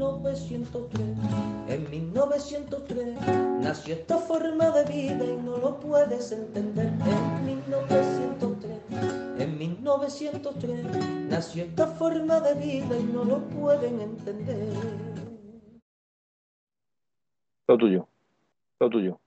1903. En 1903 nació esta forma de vida y no lo puedes entender. En 1903, en 1903 nació esta forma de vida y no lo pueden entender. Todo tuyo. Todo tuyo.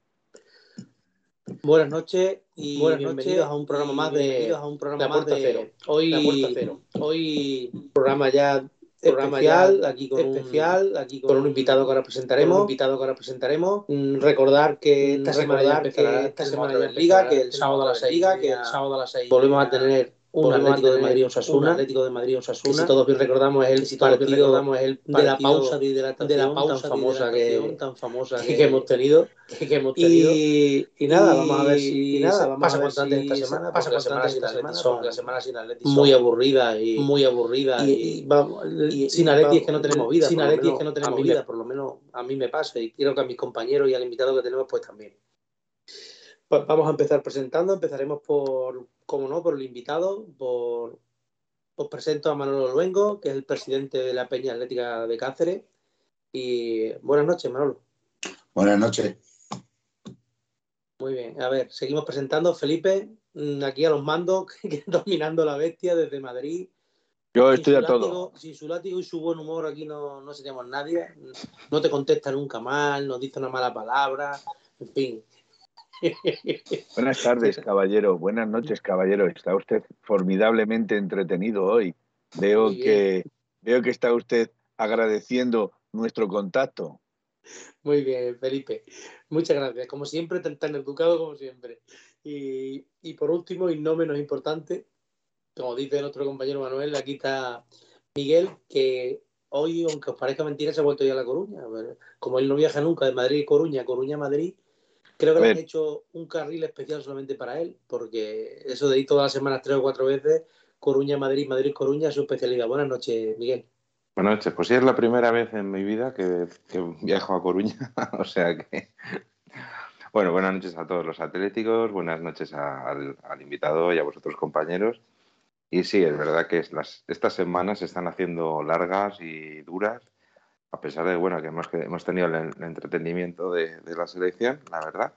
Buenas noches y Buenas bienvenidos noches a un programa más de, a un programa La más Puerta de Cero. Hoy, La Puerta Cero. hoy programa ya Programa especial, ya aquí con especial, un, aquí con un invitado que ahora presentaremos. un invitado que ahora presentaremos. Recordar que esta semana ya recordar empezará, que esta semana ya Liga, que el sábado a las Liga, que el sábado a las seis volvemos a tener un Atlético de Madrid un Osasuna. Atlético de Madrid Osasuna. si todos bien recordamos es el si todos partido recordamos es el de la pausa de hidratación de la pausa tan famosa que, tan famosa que, que, que hemos tenido. que, que hemos tenido. Y, y nada, vamos a ver si y nada, vamos pasa a ver antes si esta se semana, pasa esta Atleti semana, son porque las semanas sin Atleti muy aburridas y muy aburridas y, sin vamos, es que no tenemos vida. sin Atleti es que no tenemos vida, por lo menos a mí me pasa y quiero que a mis compañeros y al invitado que tenemos pues también. Pa- Vamos a empezar presentando, empezaremos por, como no, por el invitado, por os presento a Manolo Luengo, que es el presidente de la Peña Atlética de Cáceres. Y buenas noches, Manolo. Buenas noches. Muy bien, a ver, seguimos presentando. Felipe, mm, aquí a los mandos, que dominando la bestia desde Madrid. Yo estoy a todo. Sin su látigo y su buen humor aquí no, no seríamos nadie. No te contesta nunca mal, nos dice una mala palabra, en fin. Buenas tardes, caballero. Buenas noches, caballero. Está usted formidablemente entretenido hoy. Veo que veo que está usted agradeciendo nuestro contacto. Muy bien, Felipe. Muchas gracias. Como siempre, tan, tan educado como siempre. Y, y por último, y no menos importante, como dice nuestro compañero Manuel, aquí está Miguel, que hoy, aunque os parezca mentira, se ha vuelto ya a La Coruña. Como él no viaja nunca de Madrid a Coruña, Coruña a Madrid, creo que le han hecho un carril especial solamente para él, porque eso de ir todas las semanas tres o cuatro veces, Coruña, Madrid, Madrid, Coruña, es su especialidad. Buenas noches, Miguel. Buenas noches. Pues sí, es la primera vez en mi vida que, que viajo a Coruña. o sea que. Bueno, buenas noches a todos los atléticos, buenas noches a- al, al invitado y a vosotros, compañeros. Y sí, es verdad que es las, estas semanas se están haciendo largas y duras, a pesar de bueno, que hemos, que hemos tenido el, el entretenimiento de, de la selección, la verdad.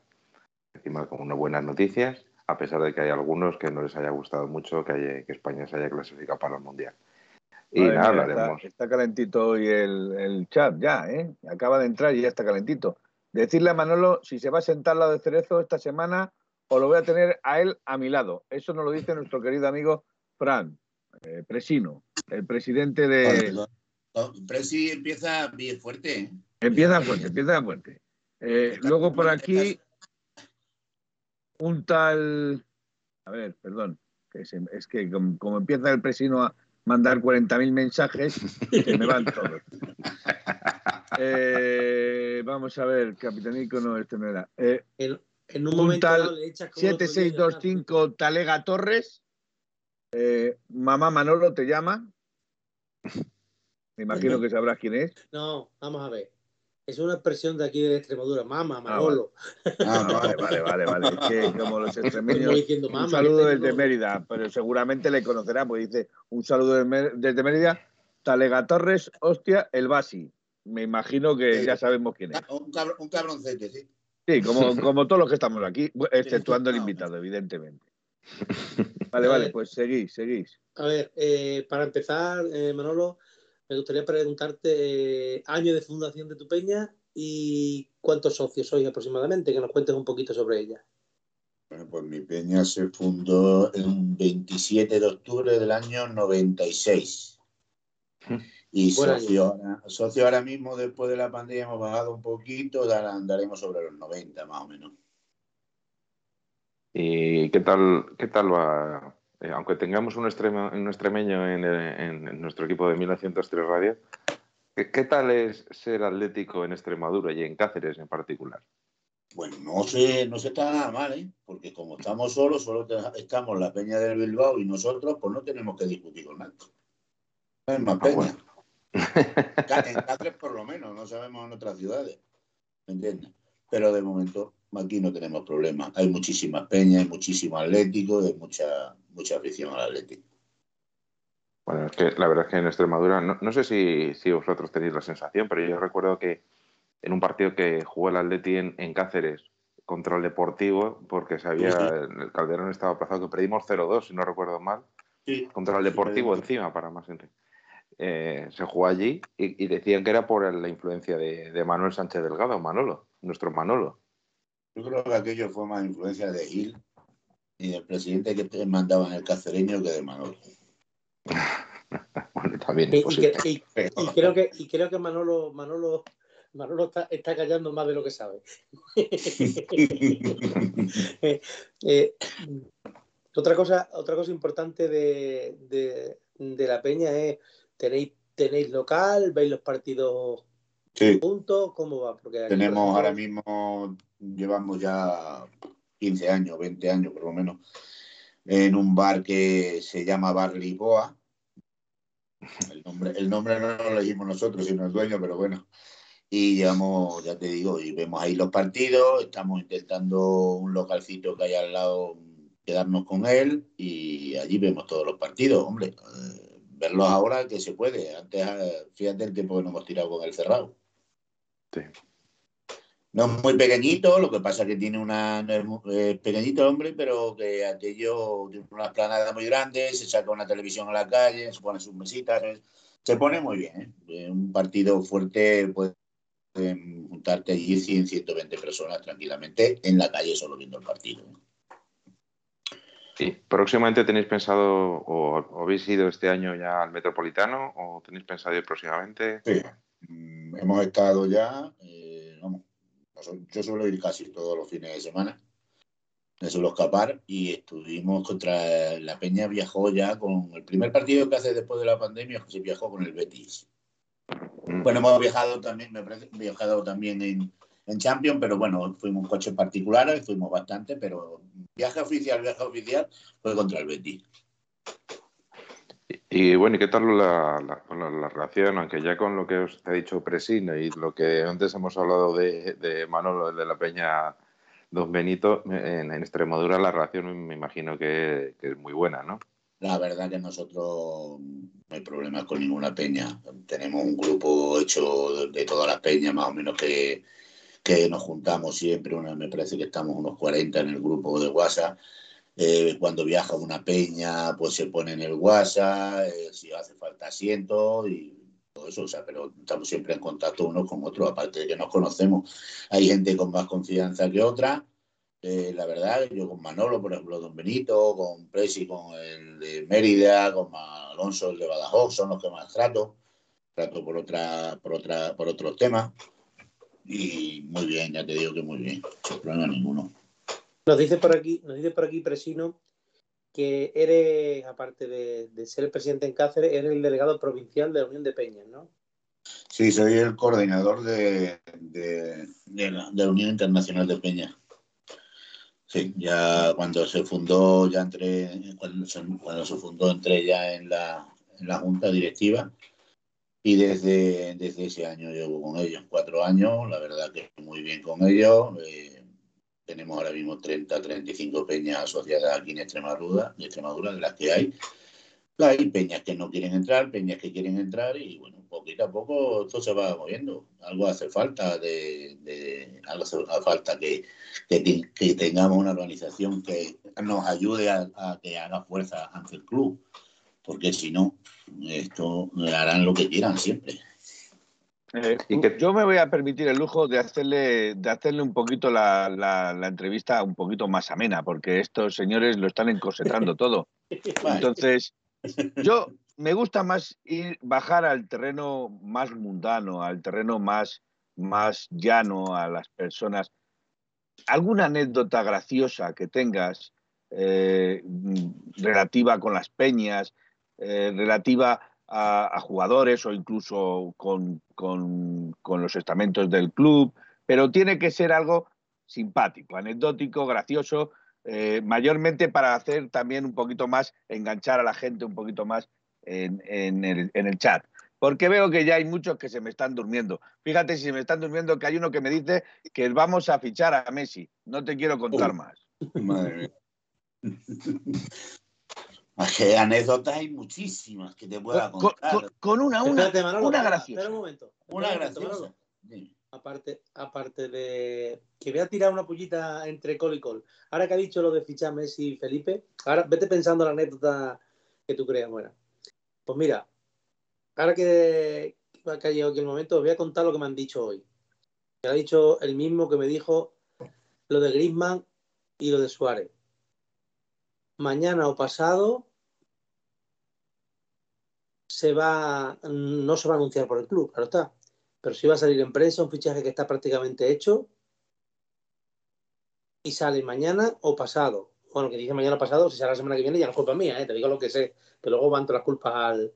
Encima, con unas buenas noticias, a pesar de que hay algunos que no les haya gustado mucho que, haya- que España se haya clasificado para el Mundial. Y Madre nada, mía, hablaremos. Está, está calentito hoy el, el chat ya, ¿eh? Acaba de entrar y ya está calentito. Decirle a Manolo si se va a sentar al lado de Cerezo esta semana o lo voy a tener a él a mi lado. Eso nos lo dice nuestro querido amigo Fran eh, Presino, el presidente de... No, Presi empieza bien fuerte. ¿eh? Empieza fuerte, empieza fuerte. Eh, luego por aquí un tal... A ver, perdón. que se- es que como, como empieza el presino a mandar 40.000 mensajes, que me van todos. Eh, vamos a ver, Capitanico no, este no era. Eh, En, en un, Un momento tal dado le echas como el otro día, 7625 Talega Torres. Eh, mamá Manolo te llama. Me imagino que sabrás quién es. No, vamos a ver. Es una expresión de aquí de Extremadura. Mama, Ah, Manolo. Ah, Vale, vale, vale, vale. Es que como los extremeños. diciendo, Un saludo desde Mérida, pero seguramente le conocerá, pues dice un saludo desde Mérida, Talega Torres, hostia, el Basi. Me imagino que ya sabemos quién es. Un, cabr- un cabroncete, sí. Sí, como, como todos los que estamos aquí, exceptuando el invitado, evidentemente. Vale, vale, pues seguís, seguís. A ver, eh, para empezar, eh, Manolo, me gustaría preguntarte eh, año de fundación de tu peña y cuántos socios sois aproximadamente, que nos cuentes un poquito sobre ella. Bueno, pues mi peña se fundó el 27 de octubre del año 96. Y socio ahora, socio ahora mismo, después de la pandemia, hemos bajado un poquito, andaremos sobre los 90 más o menos. ¿Y qué tal, qué tal va? Eh, aunque tengamos un, un extremeño en, el- en- en nuestro equipo de 1903 Radio, ¿Qué, qué tal es ser atlético en Extremadura y en Cáceres en particular? Bueno, no se, no se está nada mal, ¿eh? porque como estamos solos, solo estamos la Peña del Bilbao y nosotros, pues no tenemos que discutir con nadie. No hay más Ah, peña. bueno. En Cáceres por lo menos, no sabemos en otras ciudades. ¿Me entiendes? Pero de momento aquí no tenemos problemas. Hay muchísimas peñas, hay muchísimo atlético, hay mucha, mucha afición al atlético. Bueno, es que la verdad es que en Extremadura, no, no sé si, si vosotros tenéis la sensación, pero yo recuerdo que en un partido que jugó el Atleti en, en Cáceres contra el Deportivo, porque se había, Sí, el Calderón estaba aplazado, que perdimos 0-2, si no recuerdo mal, Sí, contra el Deportivo encima, para más gente. Eh, se jugó allí y, y decían que era por la influencia de, de Manuel Sánchez Delgado, Manolo, nuestro Manolo. Yo creo que aquello fue más influencia de Gil y del presidente que te mandaba en el cacereño que de Manolo. Bueno, también Y, es y posible. que- y- y creo que, y creo que Manolo, Manolo, Manolo está, está callando más de lo que sabe. Eh, eh, otra cosa, otra cosa importante de, de- de la peña es tenéis, tenéis local, veis los partidos Sí, juntos, ¿cómo va? Porque tenemos ahora mismo, llevamos ya 15 años, 20 años por lo menos, en un bar que se llama Bar Lisboa. El nombre, el nombre no lo elegimos nosotros, sino el dueño, pero bueno. Y llevamos, ya te digo, y vemos ahí los partidos, estamos intentando un localcito que hay al lado, quedarnos con él y allí vemos todos los partidos, hombre. eh, verlos ahora que se puede. Antes, eh, fíjate el tiempo que nos hemos tirado con el cerrado. Sí. No es muy pequeñito, lo que pasa es que tiene una. no es eh, pequeñito el hombre, pero que aquello tiene una esplanada muy grande, se saca una televisión a la calle, se pone sus mesitas, ¿sabes? se pone muy bien. ¿eh? Eh, Un partido fuerte puede juntarte allí 100, 120 personas tranquilamente en la calle solo viendo el partido. ¿eh? ¿Y próximamente tenéis pensado o, o habéis ido este año ya al Metropolitano o tenéis pensado ir próximamente? Sí. Mm, Hemos estado ya, eh, yo suelo ir casi todos los fines de semana, me suelo escapar y estuvimos contra la Peña, viajó ya con el primer partido que hace después de la pandemia, se viajó con el Betis. Mm. Bueno, hemos viajado también, me parece, viajado también en, en Champions, pero bueno, fuimos en coches particulares, fuimos bastante, pero viaje oficial, viaje oficial fue contra el Betis. Y, bueno, ¿y qué tal la, la- la- la relación? Aunque ya con lo que os ha dicho Presina y lo que antes hemos hablado de, de Manolo, de la Peña Don Benito, en, Extremadura la relación me imagino que, es muy buena, ¿no? La verdad que nosotros no hay problemas con ninguna peña. Tenemos un grupo hecho de todas las peñas, más o menos que, que nos juntamos siempre. Una, me parece que estamos unos 40 en el grupo de WhatsApp. Eh, cuando viaja una peña, pues se pone en el WhatsApp, eh, si hace falta asiento y todo eso. O sea, pero estamos siempre en contacto unos con otros, aparte de que nos conocemos. Hay gente con más confianza que otra. Eh, la verdad, yo con Manolo, por ejemplo, Don Benito, con Presi, con el de Mérida, con Alonso, el de Badajoz, son los que más trato. Trato por otra, por otra, por otros temas. Y muy bien, ya te digo que muy bien, sin problema ninguno. Nos dice por aquí, nos dice por aquí Presino que eres, aparte de, de ser el presidente en Cáceres, eres el delegado provincial de la Unión de Peñas, ¿no? Sí, soy el coordinador de, de, de la, de la Unión Internacional de Peña. Sí, ya cuando se fundó, ya entré, cuando se, cuando se fundó, entré ya en la, en la junta directiva y desde, desde ese año llevo con ellos, cuatro años, la verdad que muy bien con ellos. eh, tenemos ahora mismo 30, 35 peñas asociadas aquí en Extremadura, de Extremadura, de las que hay. Hay peñas que no quieren entrar, peñas que quieren entrar y bueno, poquito a poco esto se va moviendo. Algo hace falta de, algo hace falta que, que tengamos una organización que nos ayude a, a que haga fuerza ante el club, porque si no, esto harán lo que quieran siempre. Eh, Y que- Yo me voy a permitir el lujo de hacerle, de hacerle un poquito la, la- la entrevista un poquito más amena, porque estos señores lo están encosetando todo. Entonces, yo me gusta más ir, bajar al terreno más mundano, al terreno más, más llano a las personas. ¿Alguna anécdota graciosa que tengas eh, relativa con las peñas, eh, relativa a, a jugadores o incluso con, con, con los estamentos del club, pero tiene que ser algo simpático, anecdótico, gracioso, eh, mayormente para hacer también un poquito más, enganchar a la gente un poquito más en, en el, en el chat. Porque veo que ya hay muchos que se me están durmiendo. Fíjate si se me están durmiendo que hay uno que me dice que vamos a fichar a Messi. No te quiero contar más. Madre mía. Que anécdotas hay muchísimas que te pueda Con, contar. con- con una, una, Espérate, Manolo, una graciosa. Espera un momento. Una graciosa. Aparte, aparte de que voy a tirar una pullita entre col y col. Ahora que ha dicho lo de fichar Messi y Felipe, ahora vete pensando la anécdota que tú creas buena. Pues mira, ahora que, que ha llegado aquí el momento, os voy a contar lo que me han dicho hoy. Me ha dicho el mismo que me dijo lo de Griezmann y lo de Suárez. Mañana o pasado se va, no se va a anunciar por el club, claro está pero si va a salir en prensa un fichaje que está prácticamente hecho y sale mañana o pasado. Bueno, que dice mañana o pasado, si sale la semana que viene ya no es culpa mía, ¿eh? te digo lo que sé, pero luego van todas las culpas al,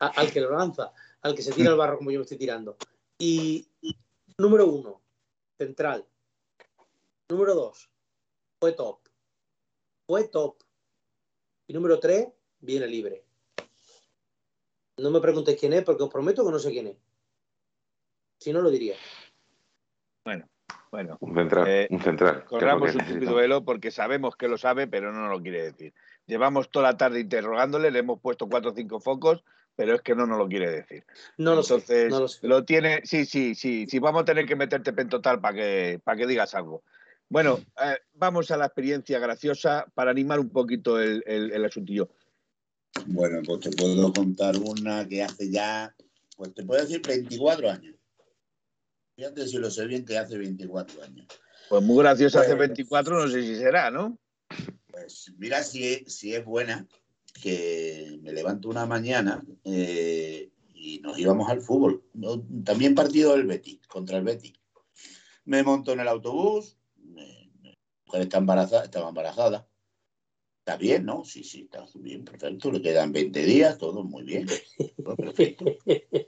al que lo lanza, al que se tira al barro como yo me estoy tirando. Y número uno, central. Número dos, fue top. Fue top. Y número tres, viene libre. No me preguntéis quién es, porque os prometo que no sé quién es. Si no, lo diría. Bueno, Un central, Eh, un central. corramos un tupido velo porque sabemos que lo sabe, pero no lo quiere decir. Llevamos toda la tarde interrogándole, le hemos puesto cuatro o cinco focos, pero es que no nos lo quiere decir. No lo Entonces, sé. No lo sé. lo tiene, sí, sí, sí, sí, vamos a tener que meterte pen total para que, para que digas algo. Bueno, eh, vamos a la experiencia graciosa para animar un poquito el, el, el asuntillo. Bueno, pues te puedo contar una que hace ya, pues te puedo decir 24 años. Fíjate si lo sé bien que hace 24 años. Pues muy graciosa hace Pues- 24, no sé si será, ¿no? Pues mira si es, si es buena, que me levanto una mañana eh, y nos íbamos al fútbol. También partido del Betis, contra el Betis. Me monto en el autobús, mujer está embarazada, estaba embarazada. Está bien, ¿no? Sí, sí, está bien, perfecto. Le quedan 20 días, todo muy bien. Todo perfecto.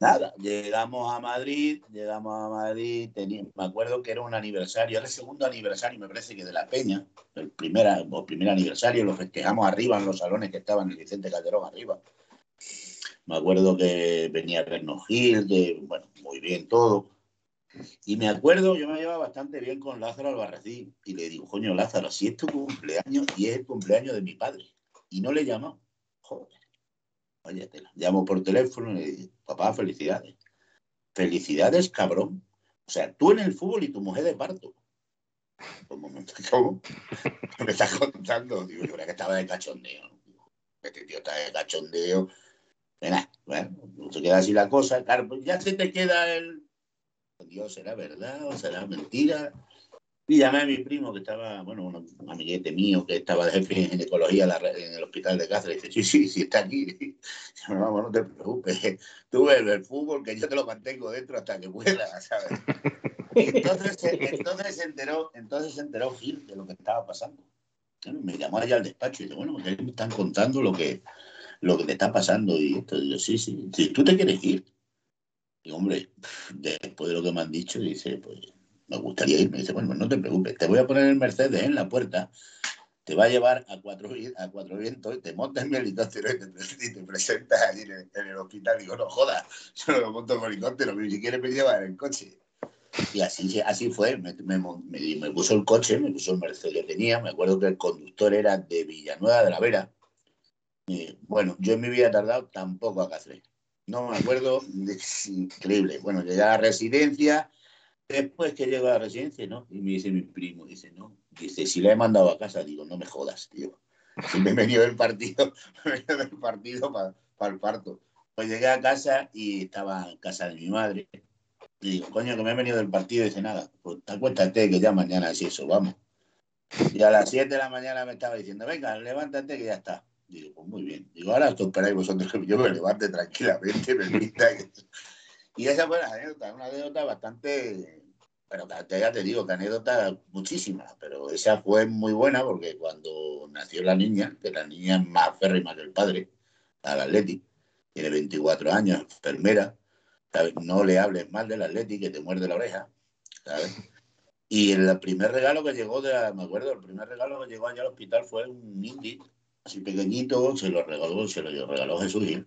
Nada, llegamos a Madrid, llegamos a Madrid, tenía- me acuerdo que era un aniversario, era el segundo aniversario, me parece que de la Peña, el primer, o primer aniversario, lo festejamos arriba en los salones que estaban en el Vicente Calderón arriba. Me acuerdo que venía a vernos Gil, que, bueno, muy bien todo. Y me acuerdo, yo me llevaba bastante bien con Lázaro Albarracín y le digo, coño, Lázaro, si es tu cumpleaños y es el cumpleaños de mi padre. Y no le llamó. Joder. Vaya tela. Llamo por teléfono y le digo, papá, felicidades. Felicidades, cabrón. O sea, tú en el fútbol y tu mujer de parto. ¿cómo? ¿Qué me estás contando? Digo, yo creo que estaba de cachondeo. Este tío está de cachondeo. Venga, bueno, se queda así la cosa. Claro, pues ya se te queda el. Dios, ¿será verdad o será mentira? Y llamé a mi primo que estaba, bueno, un, amiguete mío que estaba de jefe en ginecología en, el hospital de Cáceres. Y dice, sí, sí, sí, está aquí. Digo, Vamos, no te preocupes. Tú ves el fútbol que yo te lo mantengo dentro hasta que pueda, ¿sabes? Entonces, entonces, se enteró, entonces se enteró Gil de lo que estaba pasando. Bueno, me llamó allá al despacho y dice, bueno, me están contando lo que, lo que te está pasando y esto. Y yo, sí, sí, si tú te quieres ir. Y hombre, después de lo que me han dicho, dice, pues me gustaría ir. Me dice, bueno, pues no te preocupes, te voy a poner el Mercedes en la puerta, te va a llevar a cuatro, a cuatro vientos, te montas en mi helicóptero y te, presentas allí en el, el hospital. Digo, no jodas, yo no me monto en mi helicóptero, ni siquiera me llevas en el coche. Y así, así fue, me, me, me- puso el coche, me puso el Mercedes que tenía, me acuerdo que el conductor era de Villanueva de la Vera. Y, bueno, yo en mi vida he tardado tampoco a Cáceres. No me acuerdo, es increíble. Bueno, llegué a la residencia, después que llego a la residencia, ¿no? Y me dice mi primo, dice, no, dice, si la he mandado a casa, digo, no me jodas, tío. Si me he venido del partido, me he venido del partido para el parto. Pues llegué a casa y estaba en casa de mi madre. Y digo, coño, que me he venido del partido. Y dice, nada, pues acuéstate que ya mañana es eso, vamos. Y a las 7 de la mañana me estaba diciendo, venga, levántate que ya está. Digo, pues muy bien. Digo, ahora os esperáis vosotros que yo me levante tranquilamente, me vista. Y esa fue la anécdota, una anécdota bastante, pero ya te digo, que anécdota muchísimas, pero esa fue muy buena porque cuando nació la niña, que la niña es más férrima que el padre, al Atleti, tiene 24 años, enfermera. No le hables mal del Atleti que te muerde la oreja. Y el primer regalo que llegó, de, me acuerdo, el primer regalo que llegó allá al hospital fue un indie, así pequeñito, se lo regaló, se lo regaló Jesús Gil.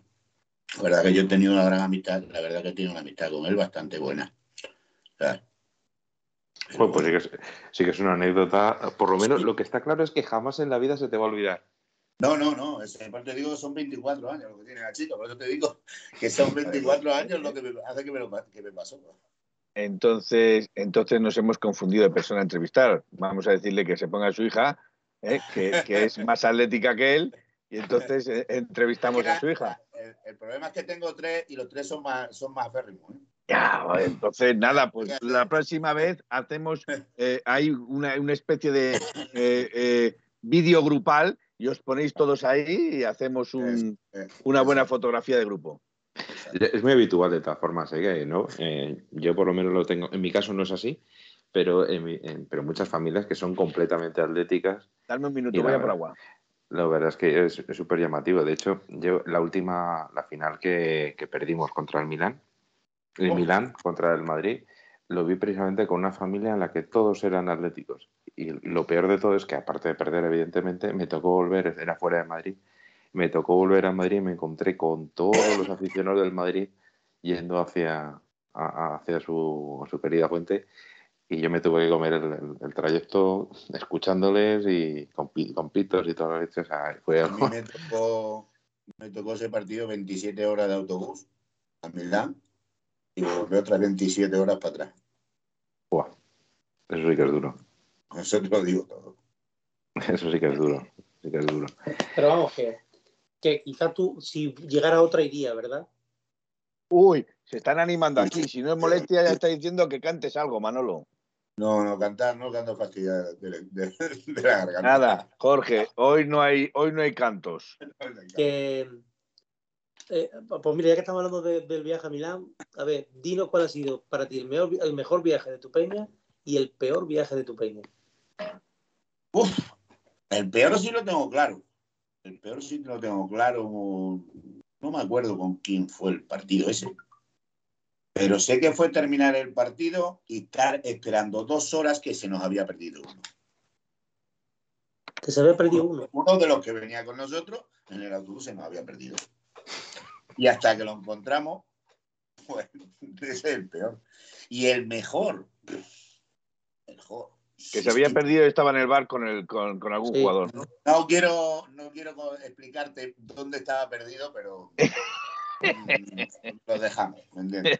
La verdad que yo he tenido una gran amistad, la verdad que he tenido una amistad con él bastante buena. ¿sabes? Pues, pues sí, que es, sí que es una anécdota. Por lo menos lo que está claro es que jamás en la vida se te va a olvidar. No, no, no. Ese, te digo que son 24 años lo que tiene la chica. Por eso te digo que son 24 años lo que me hace que me, lo, que me pasó. Entonces, entonces nos hemos confundido de persona a entrevistar. Vamos a decirle que se ponga a su hija, ¿eh? que, que, es más atlética que él, y entonces eh, entrevistamos a su hija. El, el, problema es que tengo tres y los tres son más, son más férrimos. ¿eh? Ya, entonces nada, pues la próxima vez hacemos, eh, hay una, una, especie de eh, eh, vídeo grupal y os ponéis todos ahí y hacemos un, una buena fotografía de grupo. Es muy habitual de todas formas, ¿eh? ¿no? yo por lo menos lo tengo, en mi caso no es así, pero, en en, pero muchas familias que son completamente atléticas. Dame un minuto, voy a por agua. La verdad es que es súper llamativo. De hecho, yo la última, la final que, que perdimos contra el Milán, el oh. Milán contra el Madrid, lo vi precisamente con una familia en la que todos eran atléticos. Y lo peor de todo es que, aparte de perder, evidentemente, me tocó volver, era fuera de Madrid, me tocó volver a Madrid y me encontré con todos los aficionados del Madrid yendo hacia, a, hacia su, su, querida fuente. Y yo me tuve que comer el, el, el trayecto escuchándoles y con, con pitos y todo lo que o sea, fue A mí me tocó, me tocó ese partido 27 horas de autobús a Milán y volvió otras 27 horas para atrás. Buah, eso sí que es duro. Eso te lo digo todo. Eso sí que es duro. Sí que es duro. Pero vamos, que, que quizá tú, si llegara otra, iría, ¿verdad? Uy, se están animando aquí. Si no es molestia, ya está diciendo que cantes algo, Manolo. No, no, cantar, no canto fastidia de, de, de, la garganta. Nada, Jorge, hoy no hay, hoy no hay cantos. Que, eh, pues mira, ya que estamos hablando de, del viaje a Milán, a ver, dinos cuál ha sido para ti el mejor, el mejor viaje de tu peña y el peor viaje de tu peña. Uf, el peor sí lo tengo claro. El peor sí lo tengo claro. No me acuerdo con quién fue el partido ese. Pero sé que fue terminar el partido y estar esperando dos horas que se nos había perdido uno. Que se había perdido uno. Uno de los que venía con nosotros en el autobús se nos había perdido. Y hasta que lo encontramos, pues ese es el peor. Y el mejor, el mejor. Que se había perdido y estaba en el bar con, el, con, con algún sí. jugador. ¿no? No, quiero, no quiero explicarte dónde estaba perdido, pero lo dejamos, ¿me entiendes?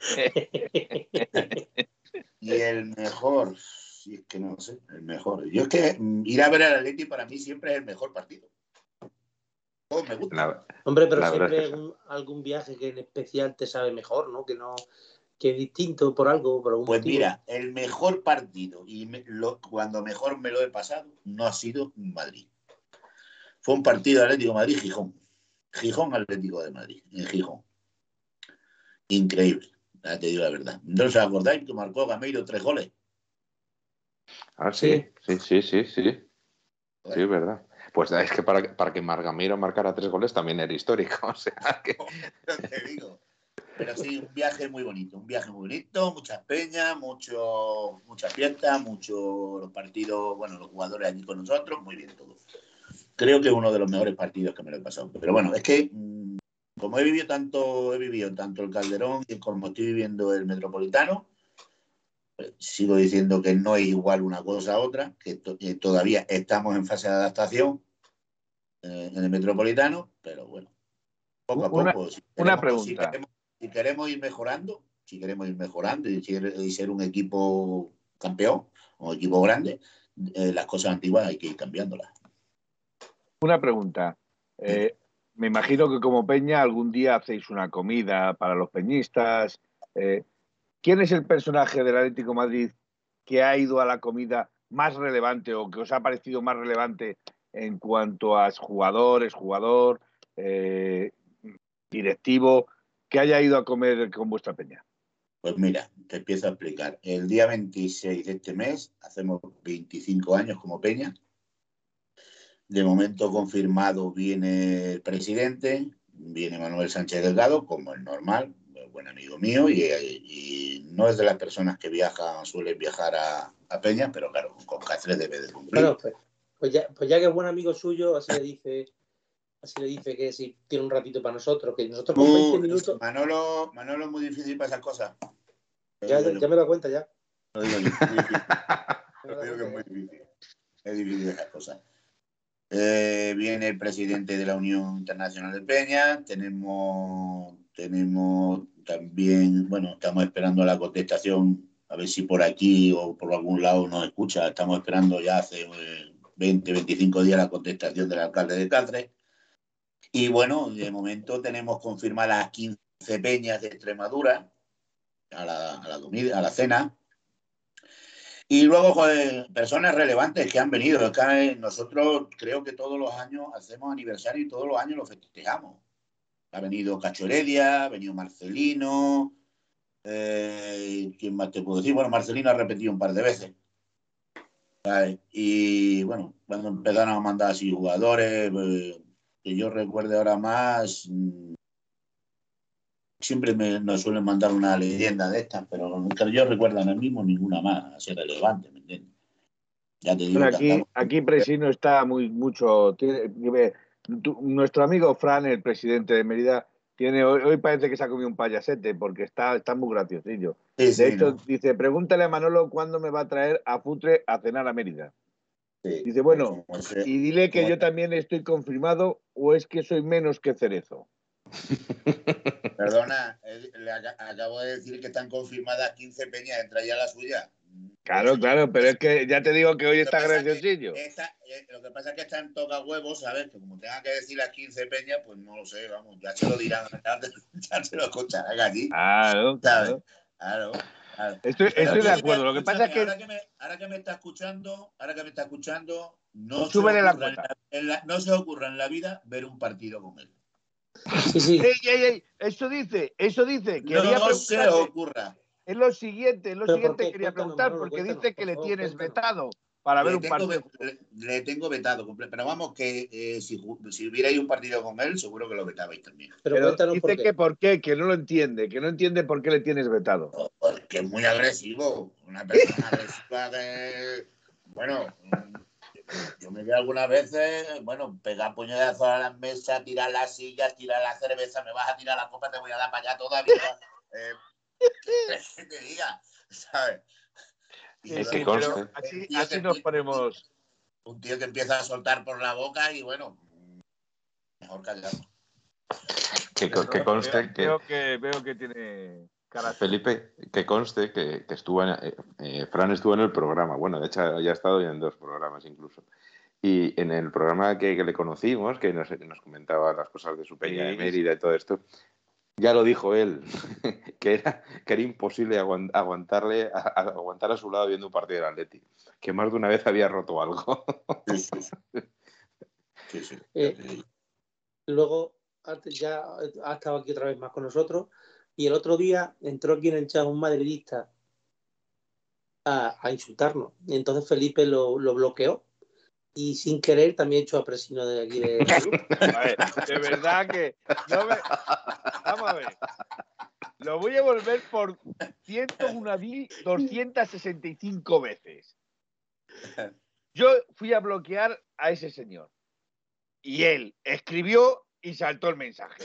y el mejor, si es que no sé, el mejor. Yo es que ir a ver al Atleti para mí siempre es el mejor partido. Oh, me gusta. La, Hombre, pero siempre hay algún, algún, viaje que en especial te sabe mejor, ¿no? Que no que es distinto por algo, por algún Pues motivo. mira, el mejor partido y me, lo, cuando mejor me lo he pasado no ha sido Madrid. Fue un partido Atlético Madrid-Gijón. Gijón Atlético de Madrid, en Gijón. Increíble, ya te digo la verdad. ¿No os acordáis que marcó Gameiro tres goles? Ah, sí, sí, sí, sí, sí. Sí, sí es verdad. Pues es que para, para que Margamiro marcara tres goles también era histórico. O sea que... te digo. Pero sí, un viaje muy bonito, un viaje muy bonito, muchas peñas, mucho, mucha fiesta, muchos los partidos, bueno, los jugadores allí con nosotros, muy bien todo. Creo que es uno de los mejores partidos que me lo he pasado. Pero bueno, es que mmm, como he vivido tanto, he vivido tanto el Calderón y como estoy viviendo el Metropolitano, pues, sigo diciendo que no es igual una cosa a otra, que, to que todavía estamos en fase de adaptación eh, en el Metropolitano, pero bueno, poco a poco. Una, si queremos, una pregunta. Si queremos, si queremos, ir mejorando, si queremos ir mejorando y, y ser un equipo campeón, un equipo grande, eh, las cosas antiguas hay que ir cambiándolas. Una pregunta. Eh, me imagino que como Peña algún día hacéis una comida para los peñistas. Eh, ¿Quién es el personaje del Atlético Madrid que ha ido a la comida más relevante o que os ha parecido más relevante en cuanto a jugadores, jugador, eh, directivo, que haya ido a comer con vuestra peña? Pues mira, te empiezo a explicar. El día 26 de este mes hacemos 25 años como peña. De momento confirmado viene el presidente, viene Manuel Sánchez Delgado, como es normal, buen amigo mío, y, y no es de las personas que viajan, suelen viajar a, a Peña, pero claro, con Cáceres debe de cumplir. Bueno, pues, pues ya, pues ya que es buen amigo suyo, así le dice, así le dice que si tiene un ratito para nosotros, que nosotros con 20 Uh, minutos, Manolo, Manolo es muy difícil para esas cosas. Lo ya, me dado cuenta ya. lo digo yo, Lo es muy difícil. Es difícil esas cosas. Eh, viene el presidente de la Unión Internacional de Peña. Tenemos, tenemos también, bueno, estamos esperando la contestación, a ver si por aquí o por algún lado nos escucha. Estamos esperando ya hace eh, 20, 25 días la contestación del alcalde de Cáceres. Y bueno, de momento tenemos confirmadas 15 peñas de Extremadura a la, a la cena. Y luego, personas relevantes que han venido. Es que nosotros creo que todos los años hacemos aniversario y todos los años lo festejamos. Ha venido Cacho Heredia, ha venido Marcelino. eh, ¿Quién más te puedo decir? Bueno, Marcelino ha repetido un par de veces. Y bueno, cuando empezaron a mandar así jugadores, eh, que yo recuerde ahora más, mm, siempre me, nos suelen mandar una leyenda de estas, pero que yo recuerdo ahora mismo ninguna más, así relevante, ¿me entiendes? Ya te digo, Bueno, aquí, cantamos- aquí Presino está muy mucho. tiene- tiene- tu- nuestro amigo Fran, el presidente de Mérida, tiene hoy, hoy parece que se ha comido un payasete porque está, está muy graciosillo. Sí, sí, De hecho, ¿no? dice, pregúntale a Manolo cuándo me va a traer a Futre a cenar a Mérida. Sí. Dice, bueno, Y dile que yo también estoy confirmado o es que soy menos que Cerezo. Perdona, le aca- acabo de decir que están confirmadas 15 peñas, entra ya la suya. Claro, claro, pero es que ya te digo que hoy está graciosillo. eh, lo que pasa es que están toca huevos, ¿sabes? Que como tengan que decir las 15 peñas, pues no lo sé, vamos, ya se lo dirán, ya, te- ya se lo escucharán allí. Claro, ¿Sabes? claro. Claro, claro. Estoy, de acuerdo. Lo que pasa es que Ahora que, me, ahora que me está escuchando, ahora que me está escuchando, no, se, ocurra la- en la- no se ocurra en la vida ver un partido con él. Sí, sí. ¡Ey, ey, ey! Eso dice, eso dice. Quería No se ocurra. Es lo siguiente, es lo ¿por siguiente que quería preguntar, Manolo, porque cuéntanos, dice que por le tienes cuéntanos. vetado para ver le, un tengo, partido. le, le tengo vetado, pero vamos, que eh, si, si hubierais un partido con él, seguro que lo vetabais también. Pero, Pero cuéntanos por dice qué. que por qué, que no lo entiende, que no entiende por qué le tienes vetado. Porque es muy agresivo. Una persona agresiva que. Bueno, yo me veo algunas veces, bueno, pegar puñetazos a las mesas, tirar las sillas, tirar la cerveza, me vas a tirar la copa, te voy a dar para allá todavía. Eh, ¿Qué te diga? ¿Sabes? Y Es luego, que conste. pero así, nos ponemos. Un tío que empieza a soltar por la boca y bueno, mejor callado. Que, que conste que, Veo que, veo que tiene Felipe, que conste que, que estuvo en, eh, eh, Fran estuvo en el programa. Bueno, de hecho ya ha estado en dos programas incluso. Y en el programa que, que le conocimos, que nos, nos comentaba las cosas de su peña de. Mérida y todo esto, ya lo dijo él, que era, que era imposible aguan- aguantarle, a, a- aguantar a su lado viendo un partido del Atleti, que más de una vez había roto algo. Sí, sí, sí. Sí, sí. Eh, Luego, ya ha estado aquí otra vez más con nosotros. Y el otro día entró aquí en el chat un madridista a, a insultarnos. Y entonces Felipe lo, lo bloqueó. Y sin querer también echó a Presino de aquí de. A ver, de verdad que. no me- Vamos a ver. Lo voy a volver por 101.265 veces. Yo fui a bloquear a ese señor. Y él escribió y saltó el mensaje.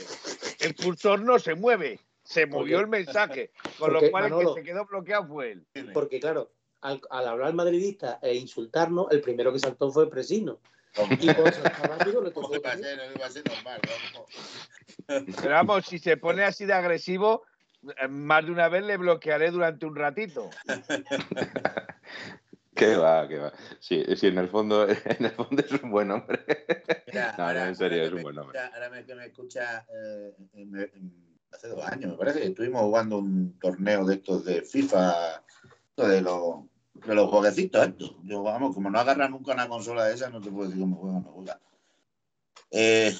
El cursor no se mueve. Se movió el mensaje. Con lo cual el que se quedó bloqueado fue él. Porque, claro, al, al hablar madridista e insultarnos, el primero que saltó fue Presino. Y rápido le tocó ¿Cómo iba a también. ser? No iba a ser normal. vamos. Pero vamos, si se pone así de agresivo, eh, más de una vez le bloquearé durante un ratito. que va, que va. Sí, sí, en el fondo, en el fondo es un buen hombre. Mira, No, no, en serio, es un buen hombre. escucha- Ahora me- que me escucha, eh, eh, me- hace dos años, me parece, estuvimos jugando un torneo de estos de FIFA, de los, de los jueguecitos estos. Yo, vamos, como no agarra nunca una consola de esas, no te puedo decir cómo juega o no juega. Eh,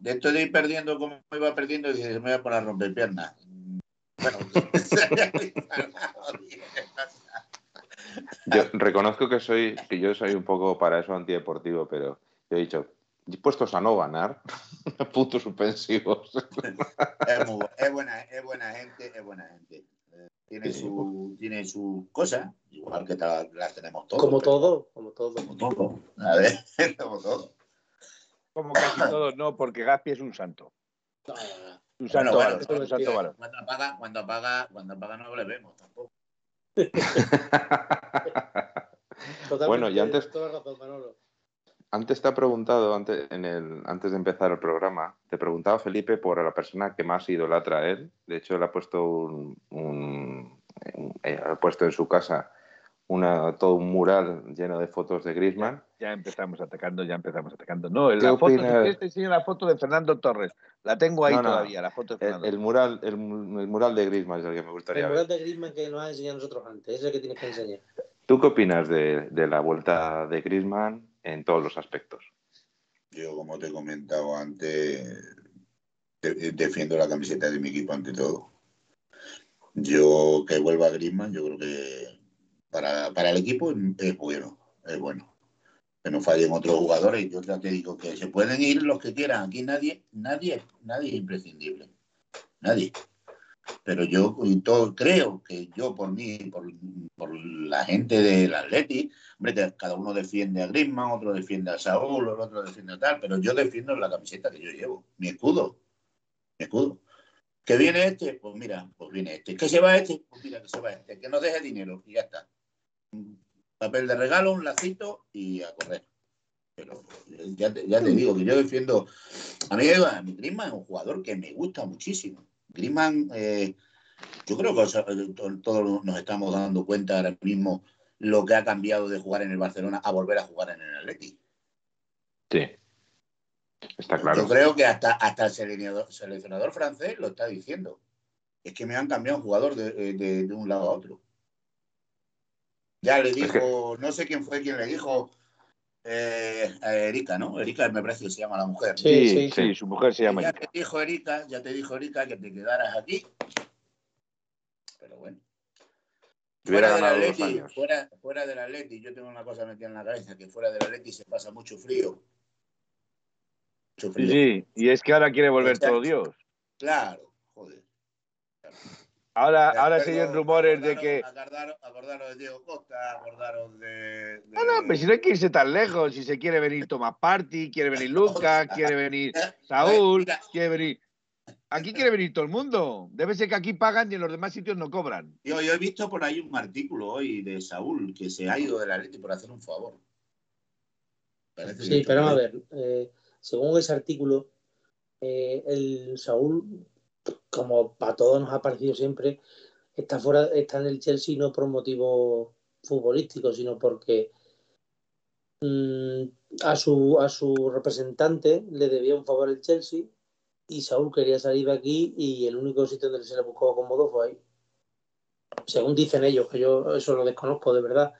de esto de ir perdiendo, como iba perdiendo, dije, me voy a poner a romper piernas. Bueno, Yo reconozco que soy, que yo soy un poco para eso antideportivo, pero yo he dicho, dispuestos a no ganar, puntos suspensivos. Es, muy bu- es buena, es buena gente, es buena gente. Eh, Tiene Sí. su, tiene sus cosas, igual que las tenemos todos. como pero- todo, como todo. Como todo. A ver, como todo. Como casi todos, no, porque Gaspi es un santo. No, no, no. Un Bueno, santo bueno, varón, un santo. Cuando apaga, cuando apaga, cuando apaga no le vemos tampoco. Bueno, y antes- toda la razón, Manolo. Antes te ha preguntado, antes, en el, antes de empezar el programa, te preguntaba Felipe por la persona que más idolatra a él. De hecho, le ha puesto un, un- un- eh, ha puesto en su casa una, todo un mural lleno de fotos de Griezmann. Ya empezamos atacando, ya empezamos atacando. No, ¿Qué la foto, si quieres la foto de Fernando Torres. La tengo ahí No, no. todavía, la foto de Fernando. el mural, el, mu- el mural de Griezmann es el que me gustaría El ver. mural de Griezmann que nos ha enseñado a nosotros antes, es el que tienes que enseñar. ¿Tú qué opinas de, de la vuelta de Griezmann en todos los aspectos? Yo, como te he comentado antes, de- defiendo la camiseta de mi equipo ante todo. Yo que vuelva Griezmann, yo creo que para, para el equipo es bueno, es bueno. Que no fallen otros jugadores. Yo ya te digo que se pueden ir los que quieran. Aquí nadie, nadie, nadie es imprescindible. Nadie. Pero yo y todo, creo que yo por mí, por, por la gente del Atleti, hombre, cada uno defiende a Griezmann, otro defiende a Saúl, el otro defiende a tal, pero yo defiendo la camiseta que yo llevo, mi escudo, mi escudo. ¿Que viene este? Pues mira, pues viene este. ¿Que se va este? Pues mira, que se va este. Que nos deje dinero y ya está. Papel de regalo, un lacito y a correr. Pero ya te, ya te digo que yo defiendo. A mí, a mí Griezmann es un jugador que me gusta muchísimo. Griezmann, eh, yo creo que o sea, eh, to- todos nos estamos dando cuenta ahora mismo lo que ha cambiado de jugar en el Barcelona a volver a jugar en el Atleti. Sí. Está claro. Yo creo que hasta, hasta el seleccionador, seleccionador francés lo está diciendo. Es que me han cambiado un jugador de, de- de un lado a otro. Ya le dijo, no sé quién fue quien le dijo eh, a Erika, ¿no? Erika me parece que se llama la mujer. Sí, Sí, sí, sí, su mujer se llama ya Erika. te dijo Erika, ya te dijo Erika que te quedaras aquí. Pero bueno. Fuera del, Atleti, fuera, fuera del Atleti, yo tengo una cosa metida en la cabeza, que fuera del Atleti se pasa mucho frío. Mucho Sí, frío. sí, y es que ahora quiere volver Exacto. todo Dios. Claro, joder. Ahora, De ahora oyen rumores de que. Acordaros, acordaros de Diego Costa, acordaros de. de- No, no, pero si no hay que irse tan lejos. Si se quiere venir Tomás Party, quiere venir Lucas, quiere venir Saúl, Mira, quiere venir. Aquí quiere venir todo el mundo. Debe ser que aquí pagan y en los demás sitios no cobran. Yo, yo he visto por ahí un artículo hoy de Saúl que se ha ido del Atleti por hacer un favor. Parece Sí, pero a ver, eh, según ese artículo, eh, el Saúl, como para todos nos ha parecido siempre, está fuera, está en el Chelsea no por motivos futbolísticos, sino porque mm, a su a su representante le debía un favor el Chelsea y Saúl quería salir de aquí y el único sitio donde se le buscó cómodo fue ahí. Según dicen ellos, que yo eso lo desconozco de verdad.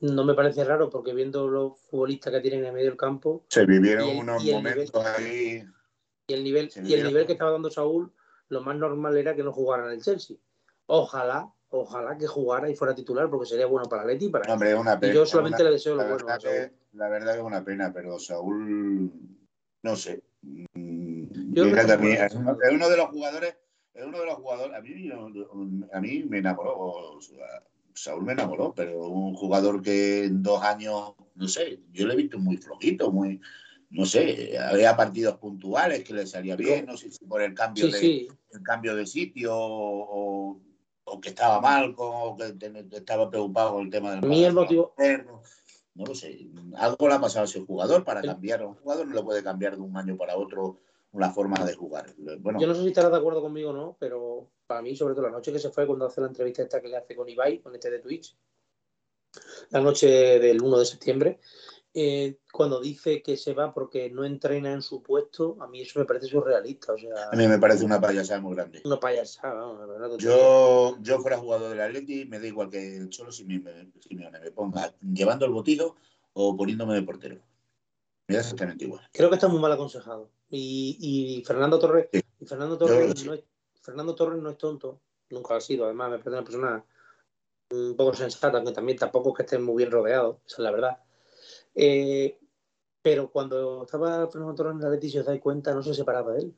No me parece raro porque viendo los futbolistas que tienen en medio del campo, Se vivieron el- unos el momentos ahí. y el nivel, y el nivel que estaba dando Saúl, lo más normal era que no jugara en el Chelsea. Ojalá, ojalá que jugara y fuera titular, porque sería bueno para Leti para No, hombre, una Y pena. yo solamente una- le deseo lo bueno verdad que, la verdad que es una pena, pero Saúl, no sé. Mm, Yo mira creo que a que mí- por- es, uno, de los jugadores, es uno de los jugadores, a mí, a mí me enamoró, o sea, Saúl me enamoró, pero un jugador que en dos años, no sé, yo lo he visto muy flojito, muy, no sé, había partidos puntuales que le salía bien, no sé si por el cambio Sí, de, sí. el cambio de sitio o, o que estaba mal, o que estaba preocupado con el tema del mí el motivo-. No lo sé. Algo le ha pasado a ese jugador para cambiar. Un jugador no le puede cambiar de un año para otro una forma de jugar. Bueno, Yo no sé si estarás de acuerdo conmigo o no, pero para mí, sobre todo la noche que se fue cuando hace la entrevista esta que le hace con Ibai, con este de Twitch, la noche del 1 de septiembre, eh, cuando dice que se va porque no entrena en su puesto, a mí eso me parece surrealista, o sea, a mí me parece una payasada muy grande. una payasada, la verdad. Yo, yo fuera jugador del Atleti, me da igual que el Cholo si me, si me- me ponga llevando el botillo o poniéndome de portero. Me da exactamente igual. Creo que está muy mal aconsejado. Y, y Fernando Torres, Sí. y Fernando Torres sí. no es, Fernando Torres no es tonto, nunca ha sido, además me parece una persona un poco sensata, que también tampoco es que esté muy bien rodeado, esa es la verdad. Eh, Pero cuando estaba Fernando Torres en el Atleti, si os dais cuenta, no se separaba de él.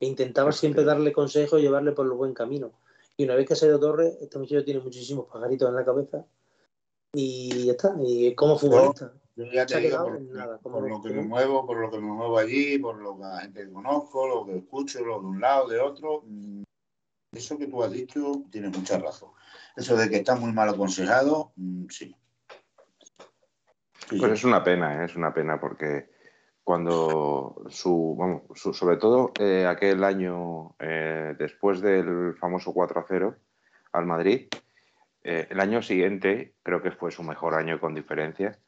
E intentaba Hostia. siempre darle consejos y llevarle por el buen camino. Y una vez que se ha ido Torres, este muchacho tiene muchísimos pajaritos en la cabeza. Y ya está. Y como futbolista. Yo ya te digo, por, nada, por lo- lo que me muevo, por lo que me muevo allí, por lo que la gente que conozco, lo que escucho, lo de un lado, de otro. mm, Eso que tú has dicho tiene mucha razón. Eso de que está muy mal aconsejado, mm, sí. Pues es una pena, ¿eh? es una pena porque cuando su, vamos, su- sobre todo eh, aquel año eh, después del famoso 4 a 0 al Madrid, eh, el año siguiente creo que fue su mejor año con diferencia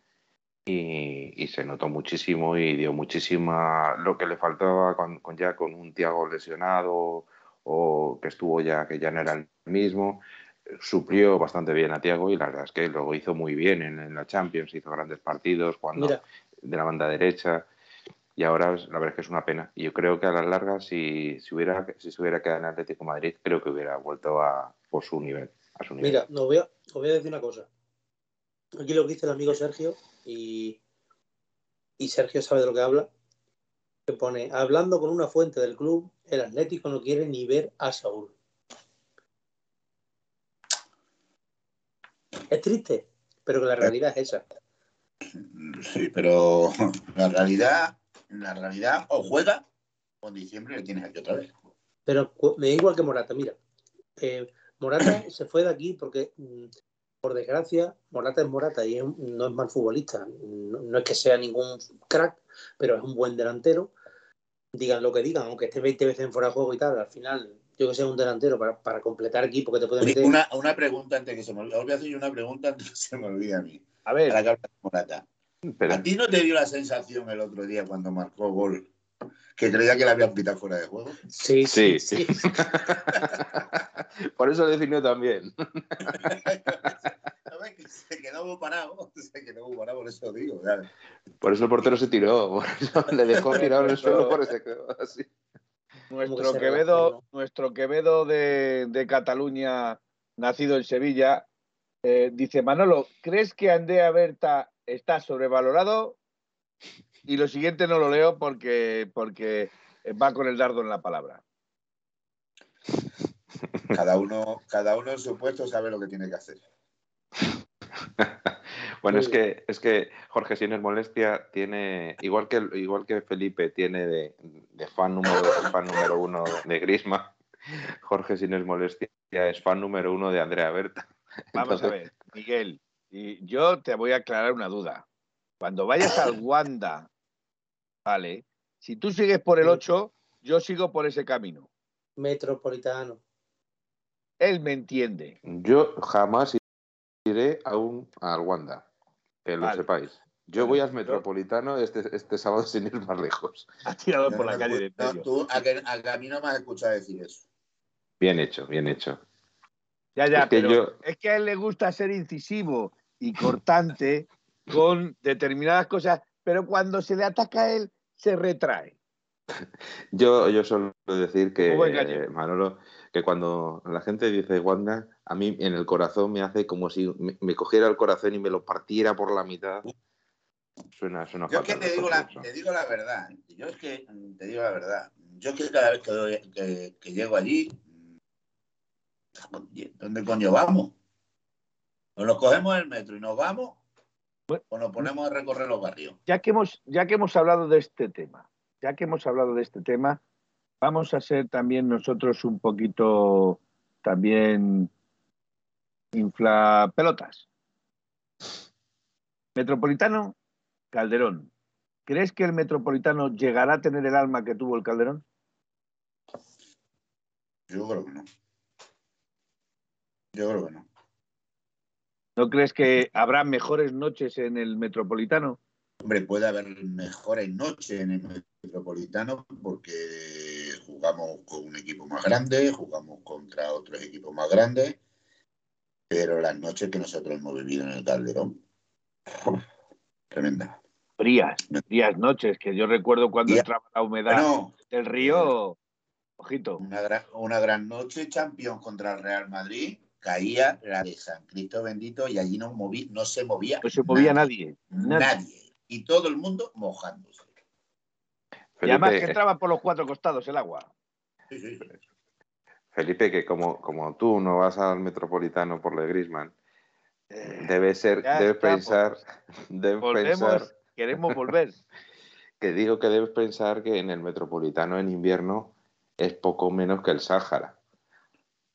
y, y se notó muchísimo y dio muchísima lo que le faltaba con, con ya con un Tiago lesionado o que estuvo ya que ya no era el mismo suplió bastante bien a Tiago y la verdad es que lo hizo muy bien en, en la Champions, hizo grandes partidos cuando Mira, de la banda derecha y ahora la verdad es que es una pena. Y yo creo que a la larga si, si hubiera si se hubiera quedado en Atlético de Madrid creo que hubiera vuelto a por su nivel, a su nivel. mira, os voy, a, os voy a decir una cosa. Aquí lo que dice el amigo Sergio, y, y Sergio sabe de lo que habla, que pone, hablando con una fuente del club, el Atlético no quiere ni ver a Saúl. Es triste, pero que la realidad es esa. Sí, pero la realidad, la realidad, o juega, o en diciembre le tienes aquí otra vez. Pero me da igual que Morata, mira. eh, Morata se fue de aquí porque, mm, por desgracia, Morata es Morata y es un- no es mal futbolista. No, no es que sea ningún crack, pero es un buen delantero. Digan lo que digan, aunque esté 20 veces en fuera de juego y tal, al final, yo que sé, un delantero para, para completar equipo que te puede meter. Una, una pregunta antes que se me olvide. Os voy a hacer una pregunta antes que se me olvide a mí. A ver, Para que hable Morata. Pero ¿A ti no te dio la sensación el otro día cuando marcó gol que creía que le habían pitado fuera de juego? Sí, sí, Sí. sí. por eso definió también. Se quedó muy parado, se quedó muy parado, por eso digo. ¿sabes? Por eso el portero se tiró, por eso le dejó tirado en el suelo por ese quedó así. Nuestro que Quevedo, nuestro Quevedo de, de Cataluña, nacido en Sevilla, eh, dice, Manolo, ¿crees que Andrea Berta está sobrevalorado? Y lo siguiente no lo leo porque, porque va con el dardo en la palabra. Cada uno, cada uno en su puesto sabe lo que tiene que hacer. Bueno, es que, es que Jorge, si no es molestia, tiene, igual que, igual que Felipe tiene de, de fan, número, fan número uno de Grisma, Jorge, si no es molestia, es fan número uno de Andrea Berta. Vamos a ver, Miguel, y yo te voy a aclarar una duda. Cuando vayas al Wanda, ¿vale? Si tú sigues por el 8, yo sigo por ese camino. Metropolitano. Él me entiende. Yo jamás iré aún al Wanda, que lo Vale. sepáis. Yo voy al Metropolitano este, este sábado sin ir más lejos. Ha tirado por la calle de no, tú, a, que, a que a mí no me has escuchado decir eso. Bien hecho, bien hecho. Ya, ya, Es que pero yo- es que a él le gusta ser incisivo y cortante con determinadas cosas, pero cuando se le ataca a él, se retrae. Yo, yo suelo decir que, gallego. eh, Manolo, que cuando la gente dice Wanda, a mí en el corazón me hace como si me, me cogiera el corazón y me lo partiera por la mitad. Suena, suena Yo es que te digo, la, te digo la verdad. ¿eh? Yo es que mm, te digo la verdad. Yo es que cada vez que, doy- que- que llego allí, mm, ¿dónde coño vamos? ¿O nos cogemos el metro y nos vamos? ¿O nos ponemos a recorrer los barrios? Ya que hemos, ya que hemos hablado de este tema, ya que hemos hablado de este tema, vamos a ser también nosotros un poquito también inflapelotas. Metropolitano, Calderón. ¿Crees que el Metropolitano llegará a tener el alma que tuvo el Calderón? Yo creo que no. Yo creo que no. ¿No crees que habrá mejores noches en el Metropolitano? Hombre, puede haber mejores noches en el Metropolitano porque jugamos con un equipo más grande, jugamos contra otros equipos más grandes, pero las noches que nosotros hemos vivido en el Calderón, tremenda. Frías, frías noches, que yo recuerdo cuando entraba la humedad Bueno, del río. Ojito. una gran, una gran noche, Champions contra el Real Madrid, caía la de San Cristo bendito y allí no, moví, no se movía No se movía nadie. nadie. nadie. Y todo el mundo mojándose. Y además que Felipe, entraba por los cuatro costados el agua. Sí, sí, sí. Felipe, que como, como tú no vas al Metropolitano por Le Grisman, debes ser, ya debes estamos. pensar, debes Volvemos, pensar, queremos volver. que digo que debes pensar que en el Metropolitano en invierno es poco menos que el Sáhara.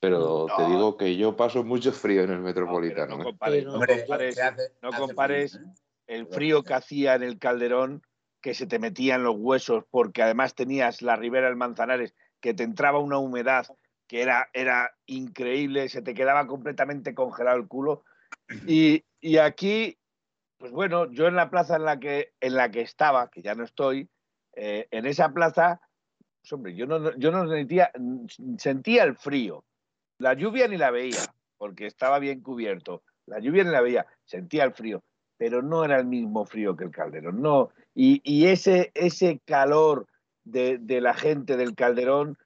Pero No. te digo que yo paso mucho frío en el No, Metropolitano. no ¿eh? compares, no compares se hace- no hace compares frío, ¿eh? El frío que hacía en el Calderón, que se te metían los huesos, porque además tenías la ribera del Manzanares, que te entraba una humedad que era, era increíble, se te quedaba completamente congelado el culo. Y, y aquí, pues bueno, yo en la plaza en la que, en la que estaba, que ya no estoy, eh, en esa plaza, pues hombre, yo no, yo no sentía, sentía el frío. La lluvia ni la veía, porque estaba bien cubierto. La lluvia ni la veía, sentía el frío, pero no era el mismo frío que el Calderón. No. Y, y ese, ese calor de, de la gente del Calderón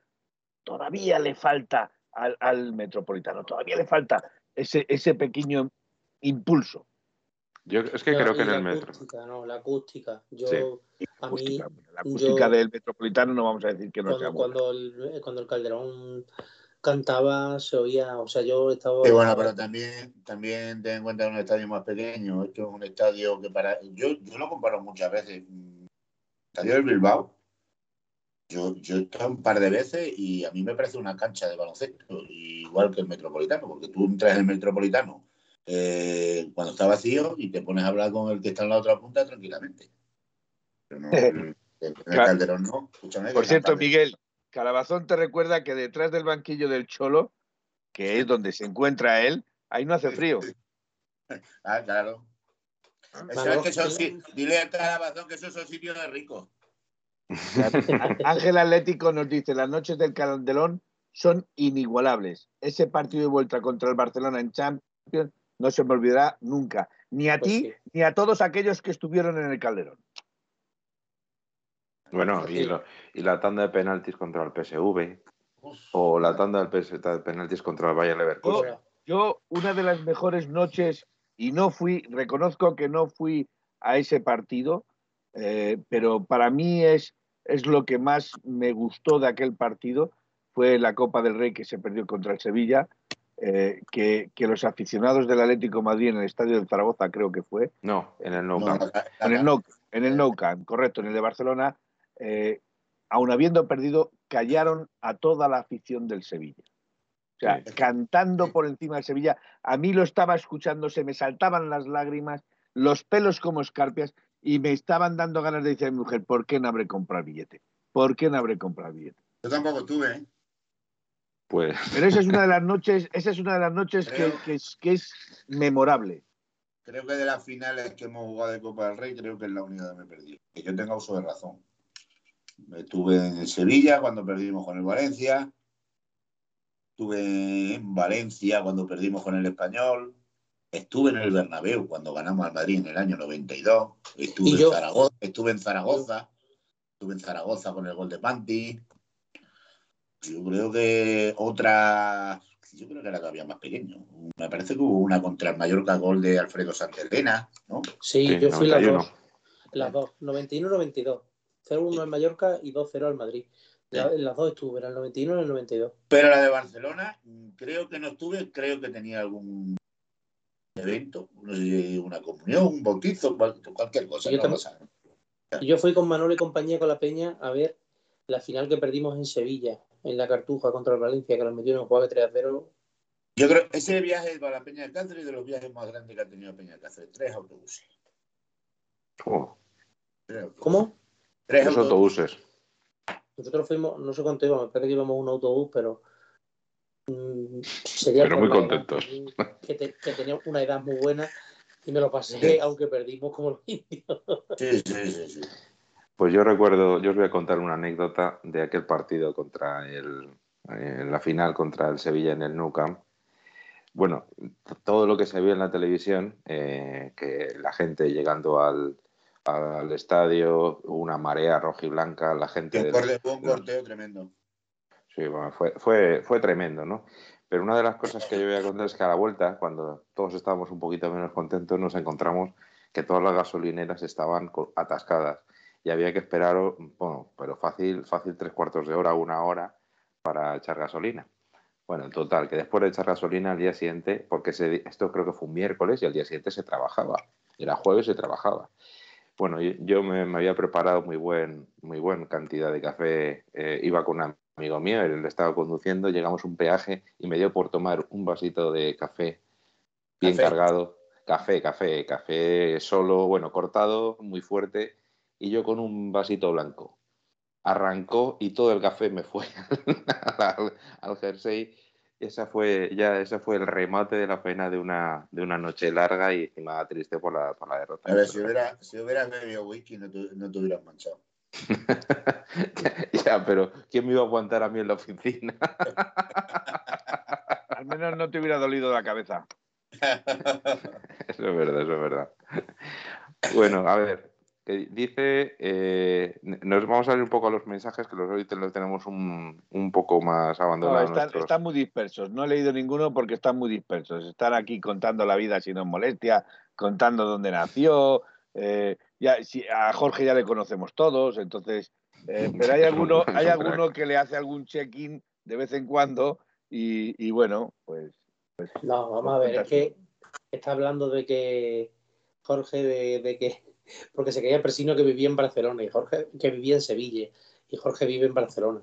todavía le falta al, al metropolitano, todavía le falta ese, ese pequeño impulso. Yo es que No, creo que en el metro. acústica, no, la acústica. Yo, Sí. a mí. La acústica yo- del metropolitano no vamos a decir que no sea cuando, buena. cuando, el, cuando el Calderón cantaba, se oía, o sea, yo estaba... Sí, bueno, pero también, también ten en cuenta un estadio más pequeño. Esto es un estadio que para. Yo, yo lo comparo muchas veces. Mm, Estadio del Bilbao. Yo, yo he estado un par de veces y a mí me parece una cancha de baloncesto, igual que el Metropolitano, porque tú entras en el Metropolitano eh, cuando está vacío y te pones a hablar con el que está en la otra punta tranquilamente. Pero no, el, el. Calderón no. Escúchame, Por que cierto, Miguel, Calabazón te recuerda que detrás del banquillo del Cholo, que es donde se encuentra él, ahí no hace frío. Ah, claro. Eso Manolo, es que son, el- si- dile al calabazón que esos son sitios de ricos. Ángel Atlético nos dice, las noches del Calderón son inigualables. Ese partido de vuelta contra el Barcelona en Champions no se me olvidará nunca, ni a Pues ti sí. ni a todos aquellos que estuvieron en el Calderón. Bueno, y, lo- y la tanda de penaltis contra el PSV, o la tanda de penaltis contra el Bayern Leverkusen. Ahora, Yo, una de las mejores noches, y no fui, reconozco que no fui a ese partido, eh, pero para mí es, es lo que más me gustó de aquel partido, fue la Copa del Rey que se perdió contra el Sevilla, eh, que, que los aficionados del Atlético de Madrid en el estadio de Zaragoza creo que fue, No, en el Nou No, Camp. en el Nou, en el Nou Camp, correcto, en el de Barcelona, eh, aun habiendo perdido, callaron a toda la afición del Sevilla. O sea, Sí. cantando por encima del Sevilla, a mí lo estaba escuchando, se me saltaban las lágrimas, los pelos como escarpias, y me estaban dando ganas de decir a mi mujer, ¿por qué no habré comprado billete? ¿Por qué no habré comprado billete? Yo tampoco tuve, ¿eh? Pues Pero esa es una de las noches, esa es una de las noches que es, que es memorable. Creo que de las finales que hemos jugado de Copa del Rey, creo que es la única que me perdí. Que yo tenga uso de razón. Estuve en Sevilla cuando perdimos con el Valencia. Estuve en Valencia cuando perdimos con el Español. Estuve en el Bernabéu cuando ganamos al Madrid en el año 92. Estuve, Y en Zaragoza, estuve en Zaragoza. Estuve en Zaragoza con el gol de Panti. Yo creo que otra. Yo creo que era todavía más pequeño. Me parece que hubo una contra el Mallorca gol de Alfredo Santelena, ¿no? sí, Sí, yo fui las 91. dos. Las dos, 91-92. 0-1 en Mallorca y 2-0 al Madrid. La- en las dos estuve, en el 91 y en el 92. Pero la de Barcelona, mm, creo que no estuve, creo que tenía algún evento, no sé si una comunión, un bautizo, cual- cualquier cosa, Yo no fui con Manolo y compañía con la Peña a ver la final que perdimos en Sevilla, en la Cartuja contra el Valencia, que nos metieron en juego de 3-0. Yo creo que ese viaje para la Peña de Cáceres es de los viajes más grandes que ha tenido Peña de Cáceres. Tres autobuses. oh, Tres autobuses. ¿Cómo? Tres los autobuses. Nosotros fuimos, no sé cuánto íbamos, me parece que íbamos un autobús, pero mm, sería Pero muy edad, contentos. Que, te- que tenía una edad muy buena y me lo pasé, aunque perdimos como los indios. Sí, sí, sí, sí. Pues yo recuerdo, yo os voy a contar una anécdota de aquel partido contra el, en la final contra el Sevilla en el Nou Camp. Bueno, todo lo que se vio en la televisión, eh, que la gente llegando al, al estadio, una marea roja y blanca, la gente... Un del- corte- un corteo tremendo. Sí, bueno, fue, fue, fue tremendo, ¿no? Pero una de las cosas que yo voy a contar es que a la vuelta, cuando todos estábamos un poquito menos contentos, nos encontramos que todas las gasolineras estaban atascadas y había que esperar, bueno, pero fácil, fácil tres cuartos de hora, una hora para echar gasolina. Bueno, en total, que después de echar gasolina al día siguiente, porque esto creo que fue un miércoles y al día siguiente se trabajaba. Era jueves y se trabajaba. Bueno, yo, me, me había preparado muy buen, muy buena cantidad de café. eh, iba con un amigo mío, él estaba conduciendo, llegamos a un peaje y me dio por tomar un vasito de café bien Café. cargado. Café, café, café solo, bueno, cortado, muy fuerte, y yo con un vasito blanco. Arrancó y todo el café me fue al, al jersey. Esa fue, ya, ese fue el remate de la pena de una, de una noche larga y encima triste por la, por la derrota. A ver, si, hubiera, si hubieras bebido whisky no te, no te hubieras manchado. ya, pero ¿quién me iba a aguantar a mí en la oficina? Al menos no te hubiera dolido la cabeza. Eso es verdad, eso es verdad. Bueno, a ver, que dice, eh, nos vamos a ir un poco a los mensajes, que los hoy te- los tenemos un, un poco más No, abandonados. están, nuestros- están muy dispersos. No he leído ninguno porque están muy dispersos. Están aquí contando la vida si no es molestia, contando dónde nació. eh, ya, si, a Jorge ya le conocemos todos, entonces. eh, pero hay alguno, hay alguno que le hace algún check-in de vez en cuando y, y bueno, pues. No, vamos a ver, es que está hablando de que Jorge, de, de que. Porque se creía Presino que vivía en Barcelona y Jorge que vivía en Sevilla. Y Jorge vive en Barcelona.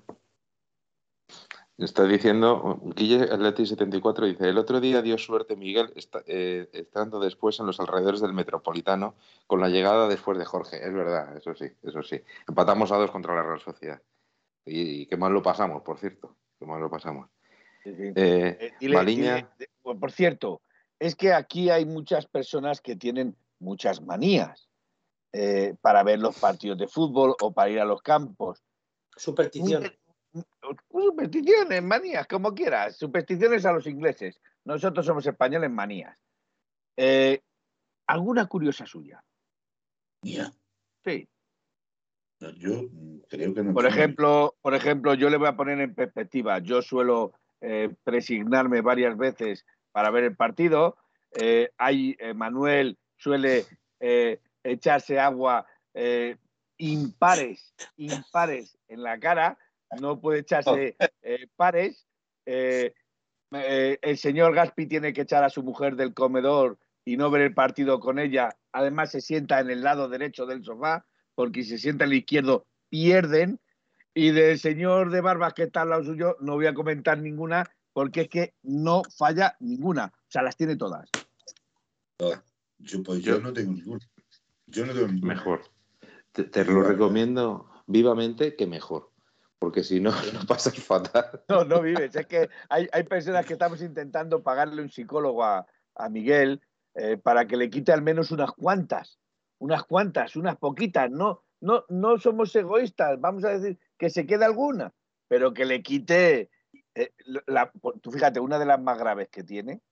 Está diciendo, Guille Atleti 74 dice, el otro día dio suerte Miguel está- eh, estando después en los alrededores del Metropolitano con la llegada después de Jorge. Es verdad, eso sí, eso sí. Empatamos a dos contra la Real Sociedad. Y, y qué mal lo pasamos, por cierto. Qué mal lo pasamos. sí, sí. Eh, Eh, dile- Maliña. dile- de- por por cierto, es que aquí hay muchas personas que tienen muchas manías eh, para ver los partidos de fútbol o para ir a los campos. Superstición. Supersticiones, manías, como quieras. Supersticiones a los ingleses. Nosotros somos españoles, manías. Eh, ¿Alguna curiosa suya? Mía, Sí. yo creo que no. Por ejemplo, por ejemplo, yo le voy a poner en perspectiva. Yo suelo eh, presignarme varias veces para ver el partido. Eh, hay, eh, Manuel suele eh, echarse agua eh, impares, impares en la cara. No puede echarse eh, pares. Eh, eh, el señor Gaspi tiene que echar a su mujer del comedor y no ver el partido con ella. Además, se sienta en el lado derecho del sofá, porque si se sienta en el izquierdo, pierden. Y del señor de Barbas que está al lado suyo, no voy a comentar ninguna, porque es que no falla ninguna. O sea, las tiene todas. Yo, pues yo Yo- no tengo ninguno. Yo no tengo. Mejor. Te, te lo recomiendo vivamente que mejor. Porque si no, lo pasas fatal. No, no vives. Es que hay, hay personas que estamos intentando pagarle un psicólogo a, a Miguel eh, para que le quite al menos unas cuantas. Unas cuantas, unas poquitas. No, no, no somos egoístas. Vamos a decir que se quede alguna, pero que le quite. eh, la- tú fíjate, una de las más graves que tiene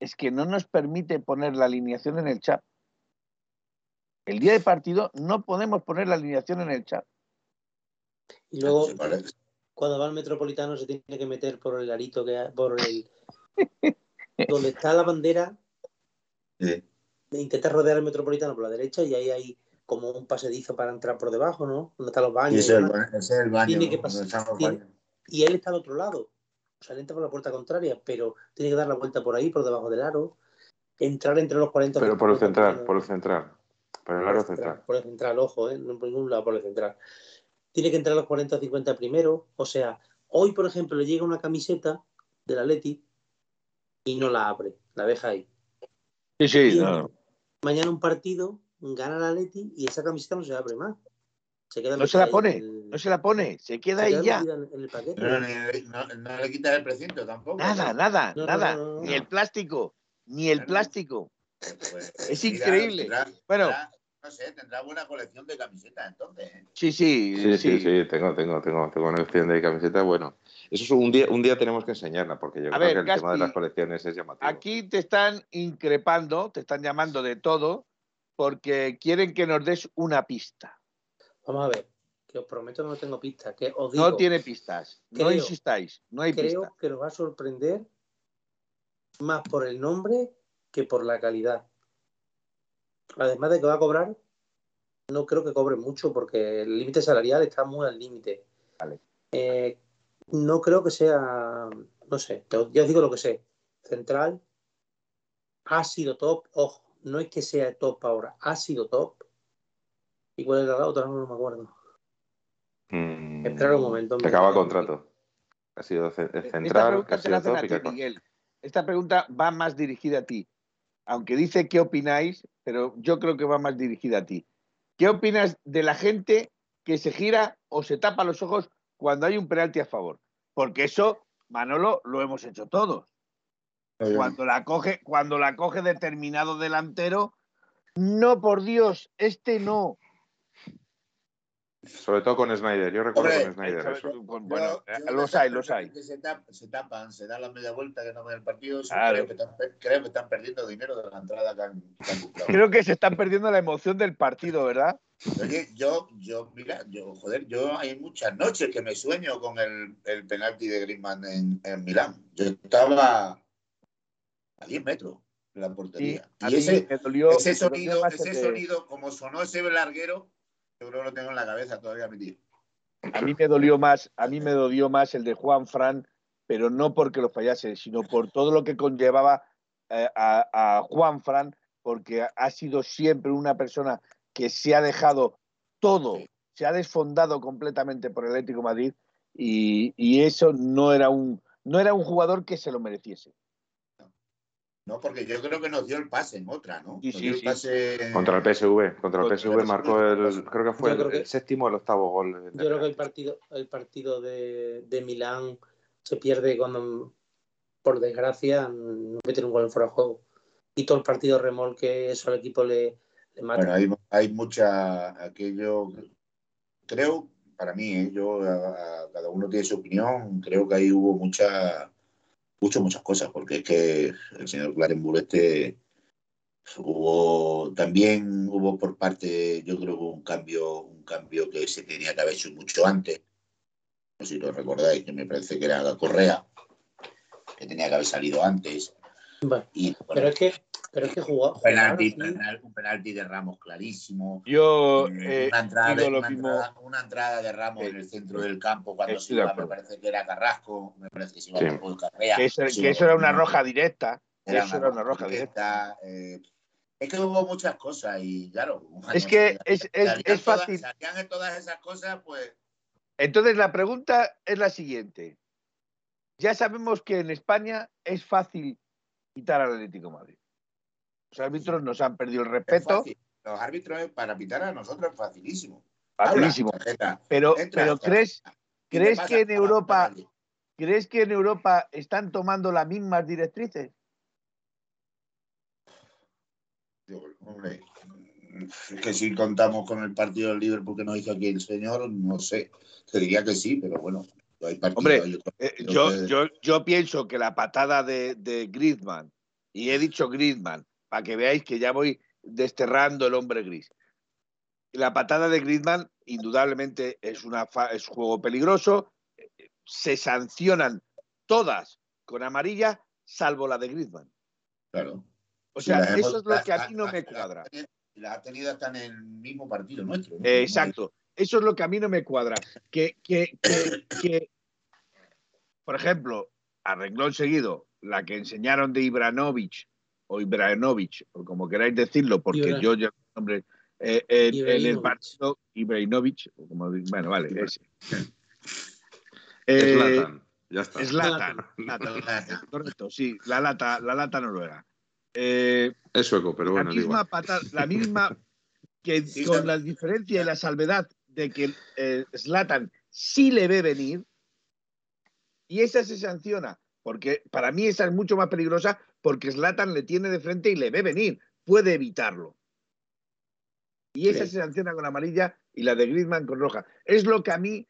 es que no nos permite poner la alineación en el chat. El día de partido no podemos poner la alineación en el chat. Y luego, cuando va al metropolitano, se tiene que meter por el arito que hay- por el. donde está la bandera, Sí. de intentar rodear el metropolitano por la derecha y ahí hay como un pasedizo para entrar por debajo, ¿no? Donde están los Y baños. ese y es el demás. baño. ese es el baño Tiene que donde pasar- están los tiene- baños. y él está al otro lado. O sea, él entra por la puerta contraria, pero tiene que dar la vuelta por ahí, por debajo del aro, entrar entre los 40. Pero por el central, por el central. Por el aro central. Por el central, ojo, ¿eh? no por ningún lado, por el central. Tiene que entrar a los 40 o 50 primero. O sea, hoy, por ejemplo, le llega una camiseta del Atleti y no la abre, la deja ahí. Sí, sí. Y no. Mañana un partido, gana el Atleti y esa camiseta no se abre más. Se queda No se la pone, el- no se la pone, se queda se ahí ya. en- el paquete. No, no le quitas el precinto tampoco. Nada, nada, No, no, nada. no, no, Ni el plástico, ni el plástico. Pues, Es mira, increíble. Bueno. No sé, tendrá buena colección de camisetas entonces. ¿eh? Sí, sí, Sí, sí, sí, tengo, tengo, tengo, tengo una opción de camiseta. Bueno, eso es un día, un día tenemos que enseñarla, porque yo A creo ver, que el tema de Gaspi, las colecciones es llamativo. Aquí te están increpando, te están llamando de todo, porque quieren que nos des una pista. Vamos a ver, que os prometo que no tengo pistas. Que os digo, No tiene pistas, no creo- insistáis, no hay creo pistas. que os va a sorprender más por el nombre que por la calidad. Además de que va a cobrar, no creo que cobre mucho porque el límite salarial está muy al límite. Vale. Eh, no creo que sea, no sé, ya os digo lo que sé. Central ha sido top, ojo, no es que sea top ahora, ha sido top. ¿Y cuál era la otra? No, no me acuerdo. Mm, Esperar un momento. Que acaba contrato. Ha sido ce- Esta central, que pregunta ha sido top Miguel. Esta pregunta va más dirigida a ti. Aunque dice qué opináis, pero yo creo que va más dirigida a ti. ¿Qué opinas de la gente que se gira o se tapa los ojos cuando hay un penalti a favor? Porque eso, Manolo, lo hemos hecho todos. Cuando la coge, cuando la coge determinado delantero, no, por Dios, este no. Sobre todo con Snyder. Yo recuerdo Hombre, con Snyder Eso- eso. Bueno, Yo- eh, yo los hay, los hay. Se tapan, se tapan, se dan la media vuelta que no ven el partido. Claro. Creo, que están, creo que están perdiendo dinero de la entrada que han, que han. Creo que se están perdiendo la emoción del partido, ¿verdad? Oye, yo, yo, mira, yo, joder, yo hay muchas noches que me sueño con el, el penalti de Griezmann en, en Milán. Yo estaba a 10 metros de la portería. a Y, ese, dolió, ese sonido, ese sonido, como sonó ese larguero, yo creo que lo tengo en la cabeza todavía, mi tío. A mí me dolió más, a mí me dolió más el de Juan Fran, pero no porque lo fallase, sino por todo lo que conllevaba eh, a, a Juan Fran, porque ha sido siempre una persona que se ha dejado todo, se ha desfondado completamente por el Atlético de Madrid y, y eso no era un no era un jugador que se lo mereciese. No, porque yo creo que nos dio el pase en otra, ¿no? Sí, Nos sí, dio el pase... Contra el PSV. Contra el PSV marcó el. Creo que fue Yo el, creo que- el séptimo o el octavo gol. de- Yo creo que el partido, el partido de, de Milán se pierde cuando, por desgracia, no meten un gol en fuera de juego. Y todo el partido remolque, eso al equipo le, le mata. Bueno, hay, hay mucha, aquello, creo, para mí, ¿eh? yo, a- a- cada uno tiene su opinión, creo que ahí hubo mucha, mucho, muchas cosas, porque es que el señor Clarenburg este, hubo, también hubo por parte, yo creo que un cambio, un cambio que se tenía que haber hecho mucho antes, no sé si lo recordáis, que me parece que era la Correa, que tenía que haber salido antes, Bueno, y bueno, pero es que, pero es que jugó, un penalti, jugaron, sí. penal- un penalti de Ramos clarísimo, Yo eh, eh, una, entrada de, digo lo una, mismo. entrada, una entrada de Ramos Eh, en el centro del campo cuando se iba, me parece que era Carrasco, me parece que se iba Sí. por Carrea. que eso, que era una roja directa. era eso era una roja directa. eh, es que hubo muchas cosas y claro. Es que es- es- salían es todas- fácil. salían todas esas cosas, pues Entonces la pregunta es la siguiente. Ya sabemos que en España es fácil quitar al Atlético de Madrid. Los árbitros nos han perdido el es respeto. Los árbitros para pitar a nosotros es facilísimo. facilísimo. Habla, Pero, entra, pero ¿crees, ¿crees que en Europa. ¿crees que en Europa están tomando las mismas directrices? Hombre, que si contamos con el partido del Liverpool que nos hizo aquí el señor, no sé. Te diría que sí, pero bueno, hay partidos. Hombre, hay Eh, yo, que- yo, yo pienso que la patada de, de Griezmann, y he dicho Griezmann, para que veáis que ya voy desterrando el hombre gris. La patada de Griezmann, indudablemente, es, una es juego peligroso. Se sancionan todas con amarilla, salvo la de Griezmann. Claro. O Si sea, hemos- eso es lo que a mí no me cuadra. Las ha tenido hasta en el mismo partido nuestro. ¿no? Eh, exacto. Eso es lo que a mí no me cuadra. Que, que, que, que, por ejemplo, a renglón seguido, la que enseñaron de Ibranovic o Ibranovic, o como queráis decirlo, porque Ibra- yo ya hombre, eh, en, en el Ibrahimovic. partido Ibrahimovic, o como bueno, vale, ese. Eh. Ya está. Zlatan, Zlatan, correcto, sí, la lata, la lata noruega. Eh, Es sueco, pero la bueno, da misma patada, la misma que con la diferencia y la salvedad de que eh, Zlatan sí le ve venir y esa se sanciona, porque para mí esa es mucho más peligrosa porque Zlatan le tiene de frente y le ve venir, puede evitarlo. Y esa Sí. se sanciona con amarilla y la de Griezmann con roja. Es lo que a mí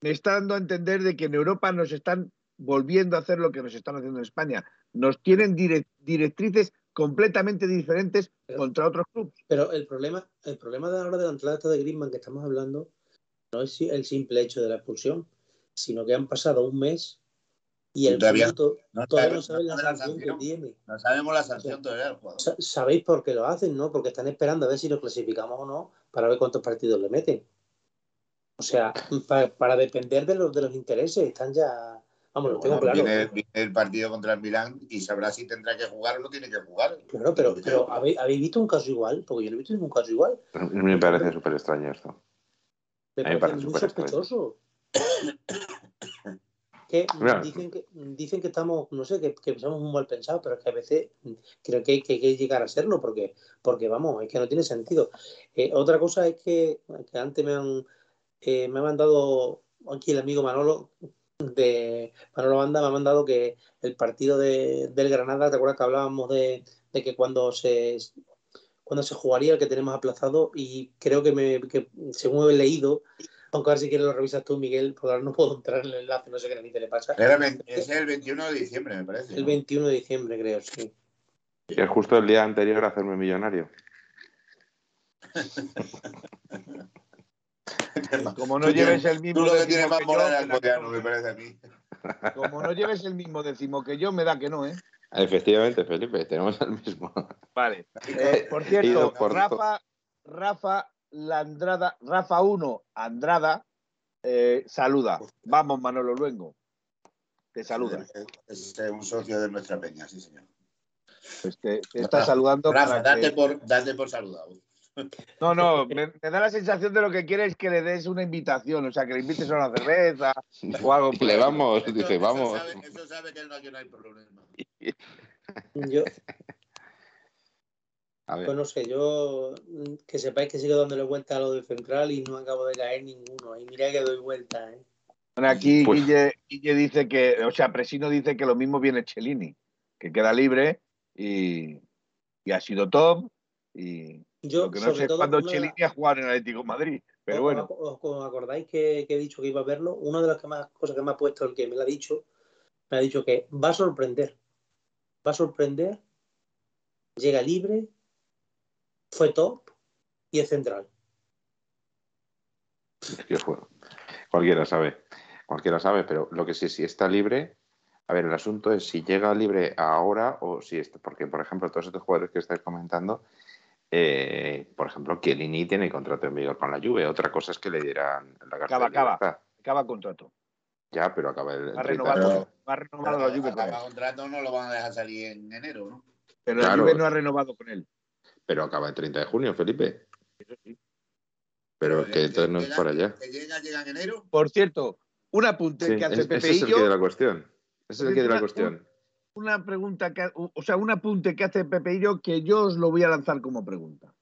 me está dando a entender de que en Europa nos están volviendo a hacer lo que nos están haciendo en España. Nos tienen dire- directrices completamente diferentes Pero- contra otros clubes. Pero el problema, el problema de ahora de la entrada esta de Griezmann que estamos hablando no es el simple hecho de la expulsión, sino que han pasado un mes Y el Todavía- punto, No, todavía no sabe- saben la sanción que tiene. No sabemos la sanción todavía del jugador. Sa- Sabéis por qué lo hacen, ¿no? Porque están esperando a ver si lo clasificamos o no para ver cuántos partidos le meten. O sea, pa- para, depender de los, de los intereses, están ya. Vamos, lo tengo Bueno, claro. viene, viene el partido contra el Milán y sabrá si tendrá que jugar o no tiene que jugar. Claro, pero, pero ¿habéis, habéis visto un caso igual? Porque yo no he visto ningún caso igual. Me parece súper extraño esto. Me A mí me parece parece muy súper extraño. Que dicen que dicen que estamos, no sé, que, que somos muy mal pensados, pero es que a veces creo que hay que, que llegar a serlo, porque, porque vamos, es que no tiene sentido. Eh, otra cosa es que, que antes me han, eh, me ha mandado aquí el amigo Manolo de Manolo Banda, me ha mandado que el partido de, del Granada, ¿te acuerdas que hablábamos de, de que cuando se cuando se jugaría el que tenemos aplazado y creo que, me, que según he leído, aunque ahora si quieres lo revisas tú, Miguel, porque ahora no puedo entrar en el enlace, no sé qué te le pasa. Era es el 21 de diciembre, me parece. El ¿no? 21 de diciembre, creo, sí. Y es justo el día anterior a hacerme millonario. Como no Tú lleves el Tú mismo lo que décimo tienes más que yo, moral me al da que coreano, no. me parece a mí. Como no lleves el mismo décimo que yo, me da que no, ¿eh? Efectivamente, Felipe, tenemos el mismo. Vale. Eh, por cierto, por Rafa, Rafa Landrada, Rafa 1, Andrada, eh, saluda. Vamos, Manolo Luengo. Te saluda. Es un socio de nuestra peña, sí, señor. Pues te, te está saludando. Rafa, para que- date por, date por saludado. No, no, me, me da la sensación de lo que quiere es que le des una invitación, o sea, que le invites a una cerveza o algo. Le vamos, Eso- dice, eso vamos. sabe- Eso sabe que no, que no hay problema. Yo, A ver, pues no sé, yo mm, que sepáis que sigo dándole vuelta a lo de central y no acabo de caer ninguno. Y mira que doy vuelta, ¿eh? Bueno, aquí Pues- Guille, Guille dice que, o sea, Presino dice que lo mismo viene Chelini, que queda libre y, y ha sido top. Y Yo, lo que no sé todo, cuándo una- Chelini a jugar en Atlético de Madrid. Pero ¿Os- bueno, ¿Os, os acordáis que, que he dicho que iba a verlo? Una de las que más, cosas que me ha puesto el que me lo ha dicho, me ha dicho que va a sorprender. Va a sorprender, llega libre, fue top y es central. es que fue- cualquiera sabe. Cualquiera sabe, pero lo que sí, si está libre. A ver, el asunto es si llega libre ahora o si está. Porque, por ejemplo, todos estos jugadores que estáis comentando, eh, por ejemplo, Chiellini tiene contrato en vigor con la Juve. Otra cosa es que le dieran la carta Acaba, de acaba. libertad. acaba contrato. Ya, pero acaba el, Va 30 de renovado, va renovado la Juve. Acaba contrato, no lo van a dejar salir en enero, ¿no? Pero la Claro. Juve no ha renovado con él. Pero acaba el 30 de junio, Felipe. Eso sí. Pero Que- que entonces no es por allá. Que llega, llega en enero. Por cierto, un apunte Sí, que hace es- Pepe ese es el Illo, que de la cuestión. Ese es el que de la cuestión. una pregunta que, o sea, un apunte que hace Pepe Illo que yo os lo voy a lanzar como pregunta.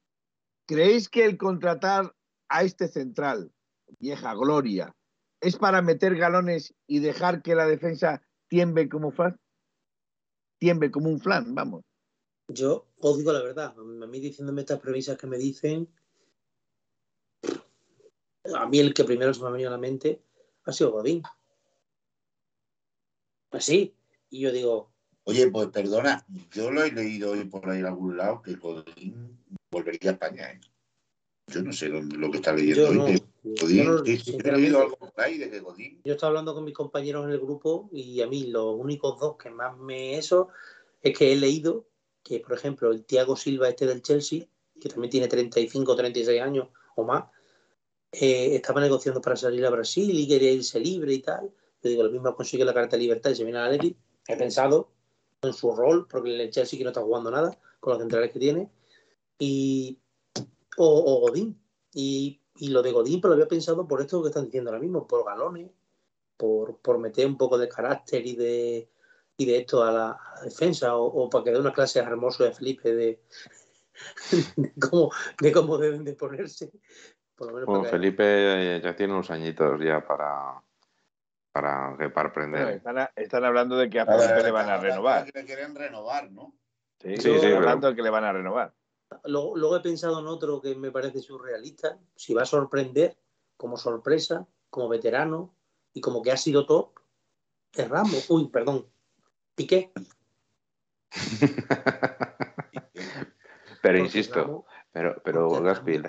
¿Creéis que el contratar a este central, vieja gloria, es para meter galones y dejar que la defensa tiemble como flan? Tiemble como un flan, vamos. Yo os digo la verdad, a mí diciéndome estas premisas que me dicen, a mí el que primero se me ha venido a la mente ha sido Godín. Así. Y yo digo, Oye, pues perdona, yo lo he leído hoy por ahí en algún lado que Godín volvería a España. ¿eh? Yo no sé lo, lo que está leyendo yo hoy. no. que yo Godín, no, sí, sí, he leído algo por ahí de que Godín. Yo estaba hablando con mis compañeros en el grupo y a mí los únicos dos que más me eso es que he leído que, por ejemplo, el Thiago Silva este del Chelsea, que también tiene 35 o 36 años o más, eh, estaba negociando para salir a Brasil y quería irse libre y tal. Yo digo, lo mismo consigue la carta de libertad y se viene a la Leti. He pensado en su rol, porque el Chelsea que no está jugando nada con los centrales que tiene, y o, o Godín. Y, y lo de Godín, pero lo había pensado por esto que están diciendo ahora mismo, por galones, por, por meter un poco de carácter y de, y de esto a la, a la defensa, o, o para que dé una clase hermoso de Felipe de, de, cómo, de cómo deben de ponerse. Por lo menos Bueno, para Felipe eh, ya tiene unos añitos ya para, para, para Bueno, aprender. están, están hablando de que a Felipe le van a renovar. que le quieren renovar, ¿no? Sí, Sí, sí, están pero- hablando de que le van a renovar. Luego, luego he pensado en otro que me parece surrealista. Si va a sorprender como sorpresa, como veterano y como que ha sido top, es Ramos. Uy, perdón. Piqué. pero insisto, pero, pero Gaspi,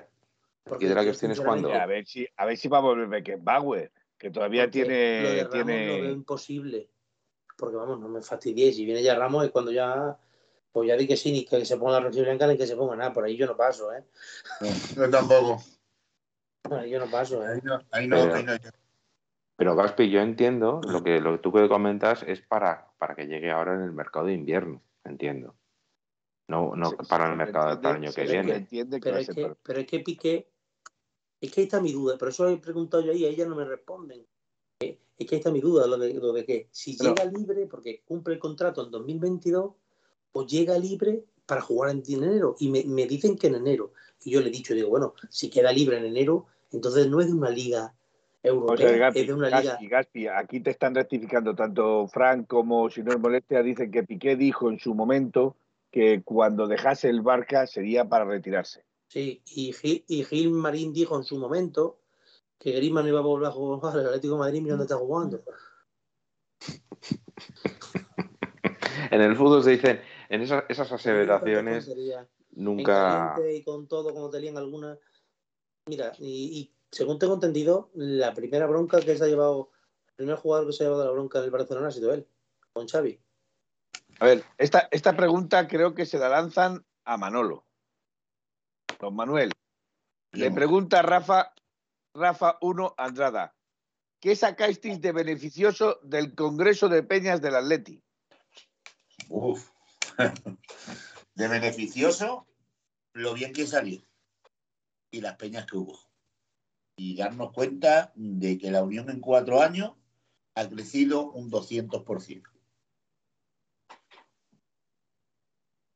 aquí de la yo, cuestión es cuando. A ver si, a ver si va a volver Beckenbauer, que todavía porque lo de tiene, Ramos lo veo tiene. imposible. porque vamos, no me fastidiéis. Si viene ya Ramos es cuando ya, pues ya di que sí, ni que se ponga la rosa blanca ni que se ponga nada. Por ahí yo no paso, ¿eh? Yo tampoco. Por ahí yo no paso, ¿eh? Ahí no, ahí no, Pero- ahí no. Pero Gaspi, yo entiendo lo que, lo que tú que comentas es para, para que llegue ahora en el mercado de invierno, entiendo. No, no Se- para se el mercado entiende- para el año que viene. entiende que Pero es que, para- pero es que Piqué, es que ahí está mi duda, por eso he preguntado yo ahí, a ella no me responden. Eh, Es que ahí está mi duda, lo de, lo de que si Pero- llega libre, porque cumple el contrato en 2022, o llega libre para jugar en enero. Y me, me dicen que en enero. Y yo le he dicho, digo, bueno, si queda libre en enero, entonces no es de una liga Gaspi, es de una liga... Gaspi, Gaspi, aquí te están rectificando tanto Frank como si no es molestia, dicen que Piqué dijo en su momento que cuando dejase el Barca sería para retirarse. Sí, y Gil, y Gil Marín dijo en su momento que Griezmann iba a volver a jugar al Atlético de Madrid, mira dónde está jugando. En el fútbol se dicen, en esas, esas aseveraciones en nunca... caliente y con todo, como te lían alguna. Mira, y, y según tengo entendido, la primera bronca que se ha llevado, el primer jugador que se ha llevado la bronca en el Barcelona ha sido él, con Xavi. A ver, esta, esta pregunta creo que se la lanzan a Manolo. Don Manuel. Le pregunta Rafa, Rafa 1 Andrada. ¿Qué sacáis de beneficioso del Congreso de Peñas del Atleti? Uf. De beneficioso, lo bien que salió. Y las peñas que hubo. Y darnos cuenta de que la Unión en cuatro años ha crecido un 200%.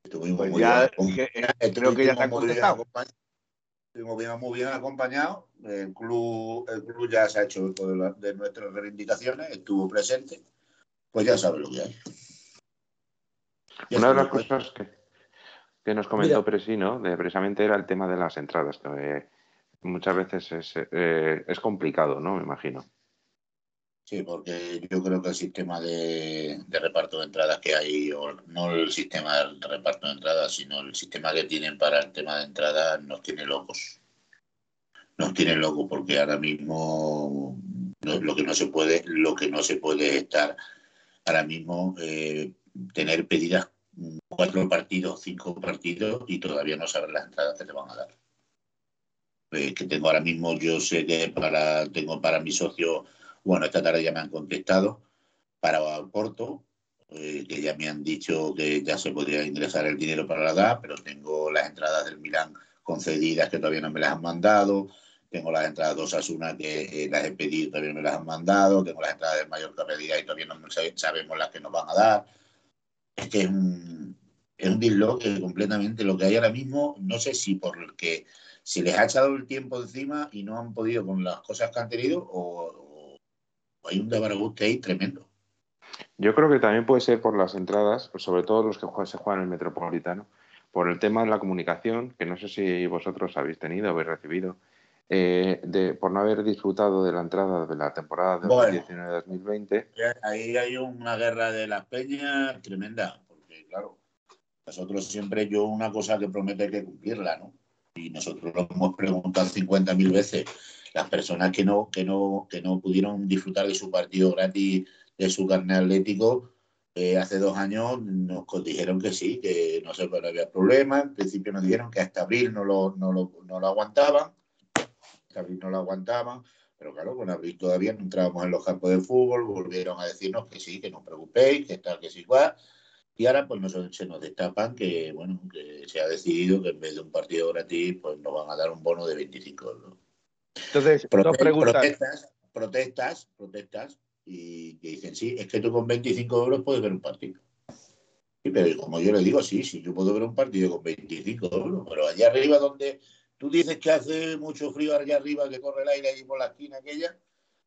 Estuvimos Pues muy ya, bien que- eh, creo que ya te Estuvimos muy bien. Estuvimos bien- muy bien acompañados. El club, el club ya se ha hecho eco de, la- de nuestras reivindicaciones, estuvo presente. Pues ya sabe lo que hay. Ya Una de las cosas que, que nos comentó Mira. Presi, ¿no? De, precisamente era el tema de las entradas, que eh, muchas veces es, eh, es complicado, ¿no? Me imagino. Sí, porque yo creo que el sistema de, reparto de entradas que hay, o no el sistema de reparto de entradas, sino el sistema que tienen para el tema de entradas, nos tiene locos. Nos tiene locos porque ahora mismo lo que no se puede, lo que no se puede es estar ahora mismo eh, tener pedidas cuatro partidos, cinco partidos y todavía no saber las entradas que te van a dar. Eh, que tengo ahora mismo, yo sé que para tengo para mi socio bueno, esta tarde ya me han contestado para Porto, eh, que ya me han dicho que ya se podría ingresar el dinero para la DA, pero tengo las entradas del Milán concedidas que todavía no me las han mandado, tengo las entradas de Osasuna que eh, las he pedido y todavía no me las han mandado, tengo las entradas del Mallorca pedidas y todavía no sabe- sabemos las que nos van a dar. Es que es un, es un disloque completamente lo que hay ahora mismo, no sé si por se les ha echado el tiempo encima y no han podido con las cosas que han tenido o, o hay un desbarajuste ahí tremendo. Yo creo que también puede ser por las entradas, sobre todo los que se juegan en el Metropolitano, por el tema de la comunicación, que no sé si vosotros habéis tenido, habéis recibido, eh, de, por no haber disfrutado de la entrada de la temporada de Bueno. 2019-2020. Ahí hay una guerra de las peñas tremenda, porque claro, nosotros siempre yo una cosa que prometo hay que cumplirla, ¿no? Y nosotros lo hemos preguntado 50.000 veces. Las personas que no, que no, que no pudieron disfrutar de su partido gratis, de su carnet atlético, eh, hace dos años nos dijeron que sí, que no, se, no había problema. En principio nos dijeron que hasta abril no lo, no lo, no lo aguantaban. Hasta abril no lo aguantaban. Pero claro, con abril todavía no entrábamos en los campos de fútbol, volvieron a decirnos que sí, que no os preocupéis, que tal, que sí, igual. Y ahora pues nos, se nos destapan que, bueno, que se ha decidido que en vez de un partido gratis, pues nos van a dar un bono de 25 euros. Entonces, dos Prote- preguntas. protestas, protestas, protestas, y que dicen, sí, es que tú con 25 euros puedes ver un partido. Sí, pero como yo le digo, sí, sí, yo puedo ver un partido con 25 euros, pero allá arriba donde tú dices que hace mucho frío allá arriba, que corre el aire allí por la esquina aquella,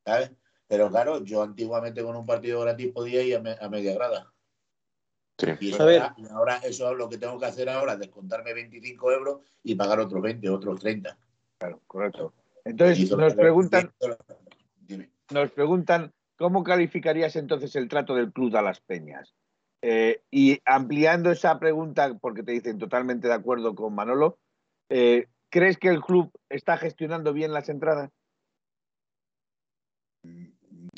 ¿sabes? Pero claro, yo antiguamente con un partido gratis podía ir a, me- a media grada. Sí. Y, eso A ver. ahora, y ahora eso es lo que tengo que hacer ahora, descontarme 25 euros y pagar otros 20, otros 30. Correcto. Y Entonces, nos preguntan, Dime. nos preguntan cómo calificarías entonces el trato del club a las peñas. Eh, y ampliando esa pregunta, porque te dicen totalmente de acuerdo con Manolo, eh, ¿crees que el club está gestionando bien las entradas?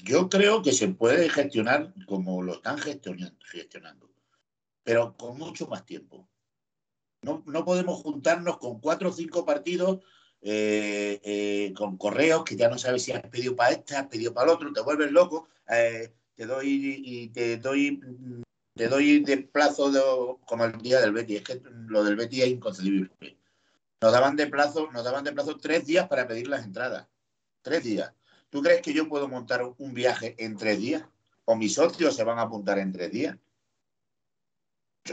yo creo que se puede gestionar como lo están gestionando pero con mucho más tiempo. No, no podemos juntarnos con cuatro o cinco partidos eh, eh, con correos que ya no sabes si has pedido para este, has pedido para el otro, te vuelves loco, eh, te doy y te doy te doy de plazo como el día del Betty, es que lo del Betty es inconcebible. Nos daban de plazo, nos daban de plazo tres días para pedir las entradas. Tres días. ¿Tú crees que yo puedo montar un viaje en tres días? ¿O mis socios se van a apuntar en tres días?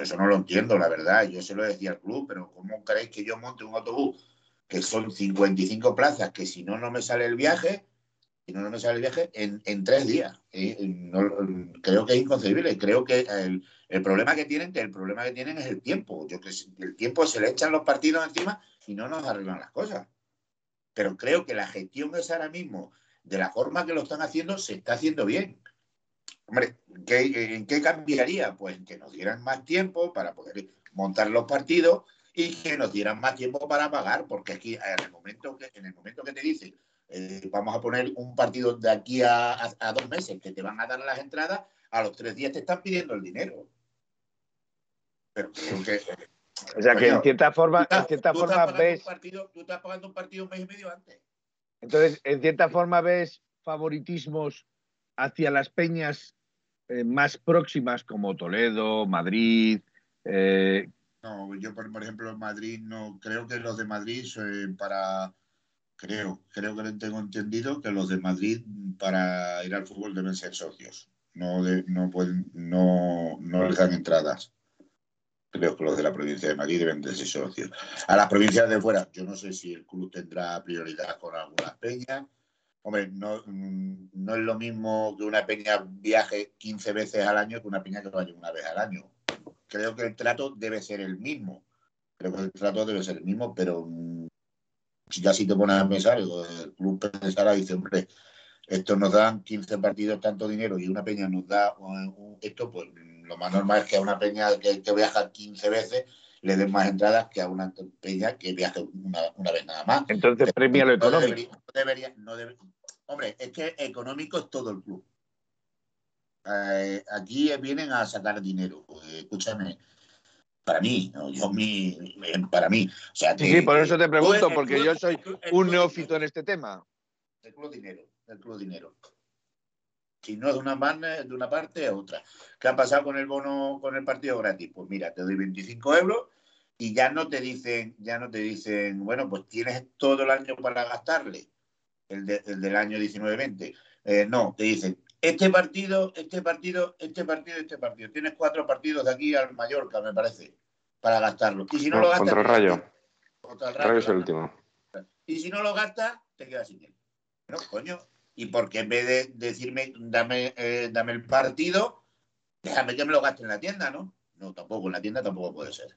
Eso no lo entiendo, la verdad. Yo se lo decía al club, pero ¿cómo creéis que yo monte un autobús que son 55 plazas, que si no, no me sale el viaje, si no, no me sale el viaje en, en tres días? Creo que es inconcebible. Creo que el, problema que tienen, el problema que tienen es el tiempo. Yo que el tiempo se le echan los partidos encima y no nos arreglan las cosas. Pero creo que la gestión es ahora mismo, de la forma que lo están haciendo, se está haciendo bien. Hombre, ¿en qué cambiaría? Pues que nos dieran más tiempo para poder montar los partidos y que nos dieran más tiempo para pagar, porque aquí en el momento que, en el momento que te dicen eh, vamos a poner un partido de aquí a, a, dos meses que te van a dar las entradas, a los tres días te están pidiendo el dinero. Pero creo que... O sea que en cierta forma, en cierta forma ves... Partido, tú estás pagando un partido un mes y medio antes. Entonces, en cierta forma ves favoritismos hacia las peñas eh, más próximas como Toledo, Madrid. Eh... No, yo por, por, ejemplo Madrid no creo que los de Madrid eh, para creo creo que tengo entendido que los de Madrid para ir al fútbol deben ser socios. No no pueden no no les dan entradas. Creo que los de la provincia de Madrid deben de ser socios. A las provincias de fuera, yo no sé si el club tendrá prioridad con algunas peñas Hombre, no, no es lo mismo que una peña viaje 15 veces al año que una peña que vaya una vez al año. Creo que el trato debe ser el mismo. Creo que el trato debe ser el mismo, pero mm, ya si te pones a pensar, el club pensará y dice, hombre, esto nos dan 15 partidos, tanto dinero, y una peña nos da esto, pues lo más normal es que a una peña que, que viaja 15 veces le den más entradas que a una peña que viaje una, una vez nada más. Entonces premia lo económico. No debería, no debería, Hombre, es que económico es todo el club. Eh, aquí vienen a sacar dinero. Eh, escúchame, para mí, ¿no? yo mi, para mí. O sea, sí, sí, por eso te pregunto, porque yo soy un neófito en este tema. El club dinero, el club dinero. Si no es de una, de una parte a otra. ¿Qué ha pasado con el bono, con el partido gratis? Pues mira, te doy 25 euros y ya no te dicen, ya no te dicen, bueno, pues tienes todo el año para gastarle el, del año 19-20. Eh, no, te dicen, este partido, este partido, este partido, este partido. Tienes cuatro partidos de aquí al Mallorca, me parece, para gastarlo. Y si no, lo gastas. Contra el Rayo. Contra el Rayo, es el último. Y si no lo gastas, te quedas sin él. No, coño. Y porque en vez de decirme, dame, eh, dame el partido, déjame que me lo gaste en la tienda, ¿no? No, tampoco, en la tienda tampoco puede ser.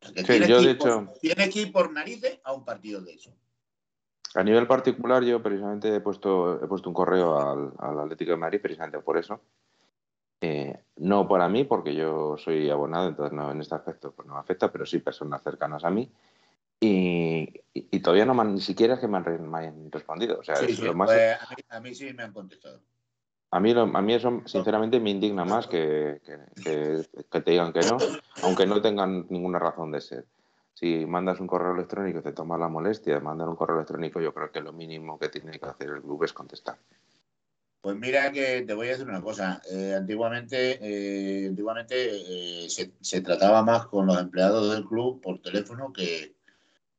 Sí, yo de hecho... tienes que ir por narices a un partido de eso. A nivel particular, yo precisamente he puesto, he puesto un correo al, al Atlético de Madrid precisamente por eso. Eh, no para mí, porque yo soy abonado, entonces no, en este aspecto pues no me afecta, pero sí personas cercanas a mí. Y, y, todavía no ni siquiera es que me han, me han respondido. O sea, sí, sí, lo más... pues a, mí, a, mí, sí me han contestado. A mí, lo, a mí eso, sinceramente, me indigna más que, que, que, que te digan que no, aunque no tengan ninguna razón de ser si mandas un correo electrónico te tomas la molestia de mandar un correo electrónico, yo creo que lo mínimo que tiene que hacer el club es contestar. Pues mira que te voy a decir una cosa. Eh, antiguamente eh, antiguamente eh, se, se, trataba más con los empleados del club por teléfono que,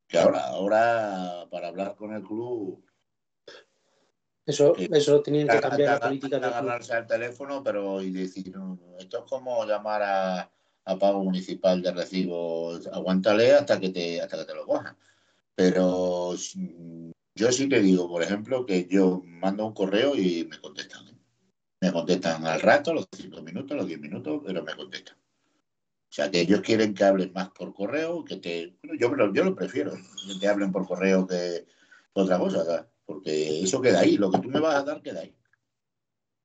que ahora. Ahora, para hablar con el club... Eso, eso tenían que cambiar la política. De agarrarse al teléfono, pero y decir, esto es como llamar a a pago municipal de recibos, aguántale hasta que te, hasta que te lo cojan. Pero yo sí te digo, por ejemplo, que yo mando un correo y me contestan. Me contestan al rato, a los cinco minutos, a los diez minutos, pero me contestan. O sea, que ellos quieren que hables más por correo, que te... yo, yo lo prefiero, que te hablen por correo que otra cosa, porque eso queda ahí, lo que tú me vas a dar queda ahí.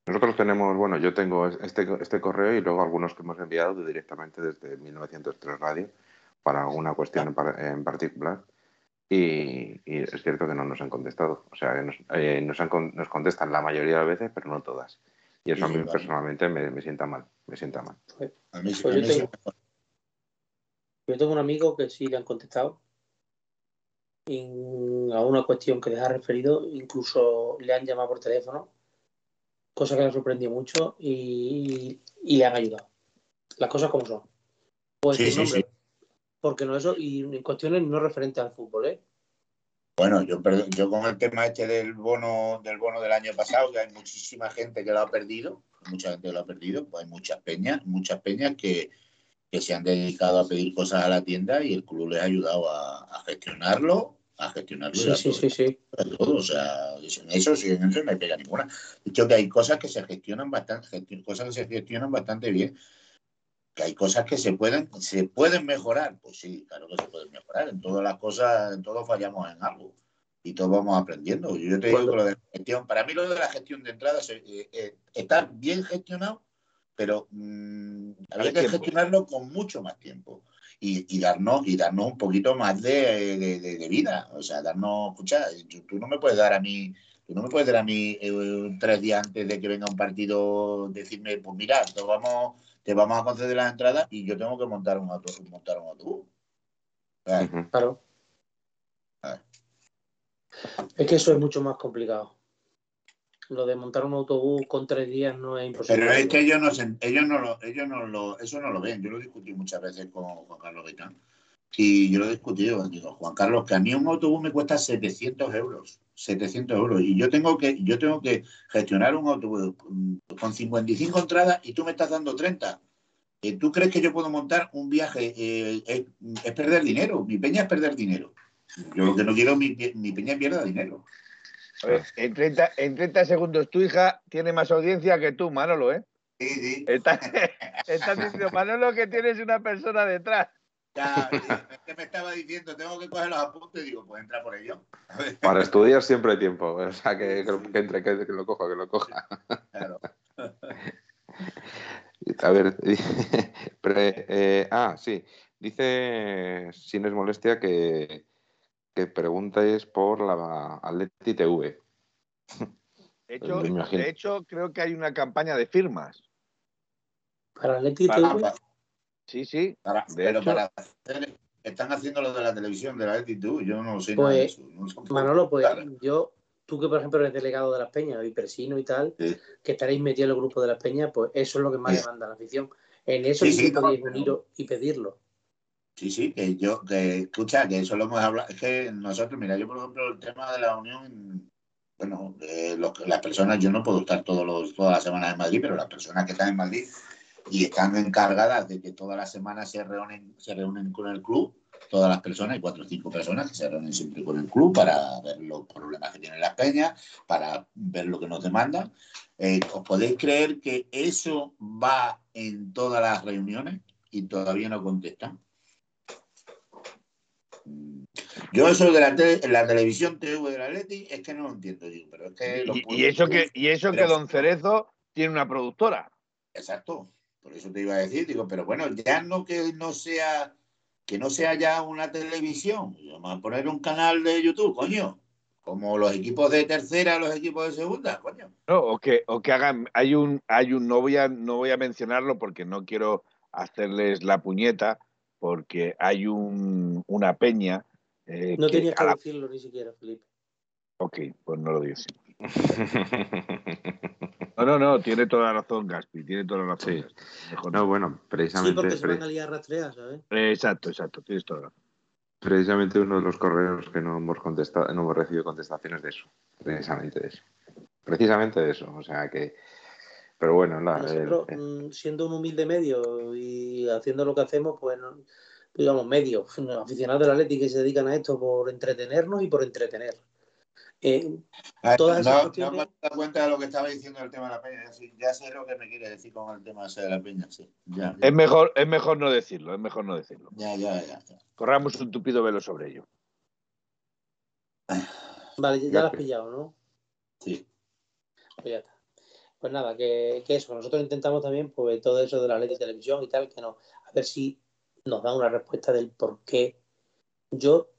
Nosotros tenemos, bueno, yo tengo este, este correo y luego algunos que hemos enviado directamente desde 1903 Radio para alguna cuestión en particular. Y, y es cierto que no nos han contestado. O sea, nos, eh, nos, han con- nos contestan la mayoría de las veces, pero no todas. Y eso Sí, a mí vale. personalmente me, me sienta mal. Me sienta mal. A mí, sí- Pues a yo mí tengo- Yo tengo un amigo que sí le han contestado y a una cuestión que les ha referido, incluso le han llamado por teléfono, cosa que le ha sorprendido mucho y, y le han ayudado. Las cosas como son. Puedo Sí, sí, nombre, Porque no eso, y en cuestiones no referentes al fútbol, ¿eh? Bueno, yo, per- yo con el tema este del bono del bono del año pasado, que hay muchísima gente que lo ha perdido, mucha gente que lo ha perdido, pues hay muchas peñas, muchas peñas que, que se han dedicado a pedir cosas a la tienda y el club les ha ayudado a, a gestionarlo, a gestionarlo y Sí, a sí, todo, sí, sí. a todo. O sea, en eso sí, en eso no hay pega ninguna. Creo que hay cosas que se gestionan bastante, cosas que se gestionan bastante bien. Que hay cosas que se pueden, se pueden mejorar. Pues sí, claro que se pueden mejorar. En todas las cosas, en todo fallamos en algo. Y todos vamos aprendiendo. Yo te digo que lo de la gestión, para mí lo de la gestión de entradas eh, eh, está bien gestionado, pero mm, había que tiempo. gestionarlo con mucho más tiempo. Y, y darnos y darnos un poquito más de, de- de- de vida. O sea, darnos, escucha, tú, tú no me puedes dar a mí, tú no me puedes dar a mí eh, tres días antes de que venga un partido decirme, pues mira, te vamos, te vamos a conceder las entradas y yo tengo que montar un auto, montar un autobús. Claro. A ver. Es que eso es mucho más complicado. Lo de montar un autobús con tres días no es imposible. Pero es que ellos no, se- ellos no lo, ellos no eso no lo ven. Yo lo discutí muchas veces con Juan Carlos Gaitán. Y yo lo he discutido, digo, Juan Carlos, que a mí un autobús me cuesta 700 euros. 700 euros. Y yo tengo que, yo tengo que gestionar un autobús con 55 entradas y tú me estás dando 30. Eh, ¿Tú crees que yo puedo montar un viaje? Eh, es, es perder dinero. Mi peña es perder dinero. Yo lo que no quiero, mi, mi peña pierda dinero. A ver, en, 30, en 30 segundos tu hija tiene más audiencia que tú, Manolo, ¿eh? Sí, sí. Estás estás diciendo, Manolo, que tienes una persona detrás. Ya, sí, es que me estaba diciendo, tengo que coger los apuntes y digo, pues entra por ello. Para estudiar siempre hay tiempo. O sea, que, que- que entre, que, que lo coja, que lo coja. claro. A ver, eh, ah, sí. Dice, si no es molestia, que, que preguntáis por la Atleti TV. De hecho, de creo que hay una campaña de firmas. Para Leti Para- TV, Para- Sí, sí. para- De pero hecho- para hacer, están haciendo lo de la televisión de la actitud, yo no sé Pues, nada de eso. No sé- Manolo, pues Claro. yo, tú que por ejemplo eres delegado de las peñas y presino y tal, Sí. que estaréis metidos en el grupo de las peñas, pues eso es lo que más Sí. demanda la afición. En eso Sí, sí, sí, que podéis no, uniros y pedirlo. Sí, sí, que yo, que escucha, que eso lo hemos hablado. Es que nosotros, mira, yo por ejemplo, el tema de la unión, bueno, eh, las personas, yo no puedo estar todos los, todas las semanas en Madrid, pero las personas que están en Madrid y están encargadas de que todas las semanas se reúnen, se reúnen con el club, todas las personas, hay cuatro o cinco personas que se reúnen siempre con el club para ver los problemas que tienen las peñas, para ver lo que nos demandan. Eh, ¿Os podéis creer que eso va en todas las reuniones y todavía no contestan? Yo eso de la, tele- la televisión TV de la Leti es que no lo entiendo, digo, pero es que... Y, y eso que, y eso que Don Cerezo tiene una productora. Exacto, por eso te iba a decir, digo, pero bueno, ya no que no sea que no sea ya una televisión, vamos a poner un canal de YouTube, coño, como los equipos de tercera, los equipos de segunda, coño. ¿no? O que, o que hagan, hay un, hay un, no voy a, no voy a mencionarlo porque no quiero hacerles la puñeta, porque hay un, una peña. eh, No que tenías a que la- decirlo ni siquiera, Felipe. Ok, pues no lo digo. sí. No, no, no, tiene toda la razón, Gaspi, tiene toda la razón. Sí. Mejor No, no. bueno, Sí, precisamente, porque se van a liar rastreas, ¿sabes? Exacto, exacto, tienes toda la razón. precisamente uno de los correos que no hemos contestado, no hemos recibido contestaciones de eso. Precisamente de eso. Precisamente de eso. O sea que. Pero bueno, la, Nosotros, eh, mm, siendo un humilde medio y haciendo lo que hacemos, pues, digamos, medio, aficionados del Atleti que se dedican a esto por entretenernos y por entretener. Eh, Todas esas no, cuestiones- no me he dado cuenta de lo que estaba diciendo del tema de la peña, ya, sí, ya sé lo que me quiere decir con el tema ese de la peña, sí. Ya, ya, Es mejor, es mejor no decirlo, es mejor no decirlo. ya, ya, ya, ya. Corramos un tupido velo sobre ello. vale, ya, ya lo has pillado, ¿no? Sí. Pues ya está. Pues nada, que, que eso, nosotros intentamos también, pues todo eso de la ley de televisión y tal, que no, a ver si nos da una respuesta del por qué. Yo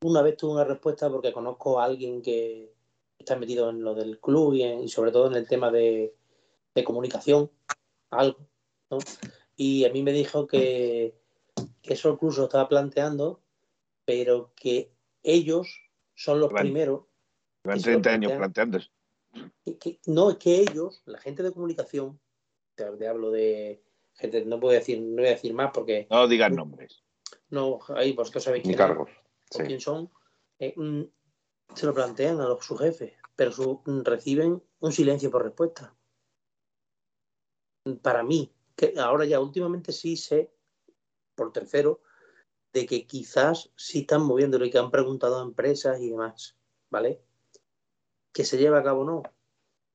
una vez tuve una respuesta porque conozco a alguien que está metido en lo del club y, en- y sobre todo en el tema de, de comunicación, algo, ¿no? Y a mí me dijo que, que eso lo estaba planteando, pero que ellos son los primeros Llevan Y se lo 30 años plantean. planteándose. Que- no, es que ellos, la gente de comunicación, te, te hablo de gente, no puedo decir, no voy a decir más porque No digan nombres. no, ahí vosotros sabéis quién cargos. o quién son, eh, mm, se lo plantean a los, sus jefes, pero su- mm, reciben un silencio por respuesta. Para mí, que ahora ya últimamente sí sé, por tercero, de que quizás sí están moviéndolo y que han preguntado a empresas y demás, ¿vale? ¿Que se lleva a cabo o no?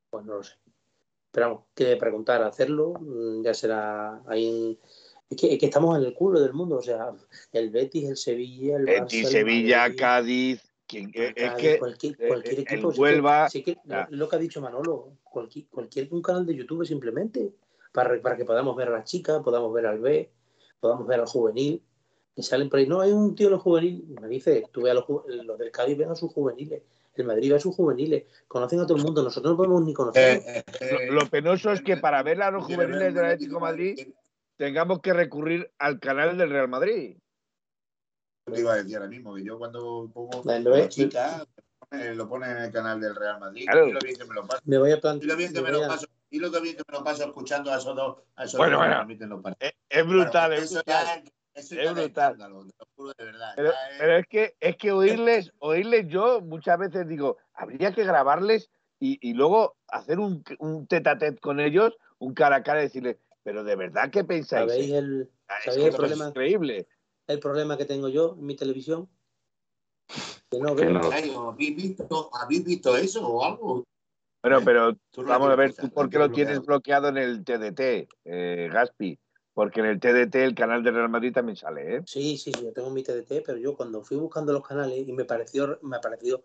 Pues no lo sé. Pero vamos, que preguntar, hacerlo, mm, ya será ahí. en- Es que, es que estamos en el culo del mundo, o sea, el Betis, el Sevilla, el Betis, el Sevilla, Cádiz. quien- el es Cádiz, que cualquier, eh, cualquier el equipo. que- Huelva, que ya. lo que ha dicho Manolo, cualquier, cualquier un canal de YouTube simplemente, para, para que podamos ver a las chicas, podamos ver al B, podamos ver al juvenil, que salen por ahí. No, hay un tío en los juvenil, me dice, tú ve a los, los del Cádiz, ven a sus juveniles, el Madrid ve a sus juveniles, conocen a todo el mundo, nosotros no podemos ni conocer. Eh, lo, lo penoso es que para ver a los juveniles del Atlético de Madrid tengamos que recurrir al canal del Real Madrid. Te iba a decir ahora mismo que yo cuando pongo chica eh, lo pone en el canal del Real Madrid Claro. y lo bien que me lo paso Me voy a y plantear. lo bien que me lo paso y lo que bien que me lo paso escuchando a esos dos a esos Bueno, dos que bueno. Es, es brutal, Bueno, es eso brutal. ya eso Es brutal. escándalo, juro de verdad Pero, ya es- pero es que es que oírles, oírles yo muchas veces digo, habría que grabarles y, y luego hacer un, un tete a tete con ellos, un cara a cara y decirles, pero de verdad qué pensáis. ¿Sabéis el, Ah, es sabéis que el problema? es increíble. el problema que tengo yo en mi televisión? Que no Que veo. no. ¿habéis, visto, ¿Habéis visto eso o algo? Bueno, pero vamos a ver, tienes ¿tú bloqueado, por qué lo tienes tienes bloqueado en el TDT, eh, Gaspi? Porque en el TDT el canal de Real Madrid también sale, ¿eh? Sí, sí, sí, yo tengo mi TDT, pero yo cuando fui buscando los canales y me pareció, me apareció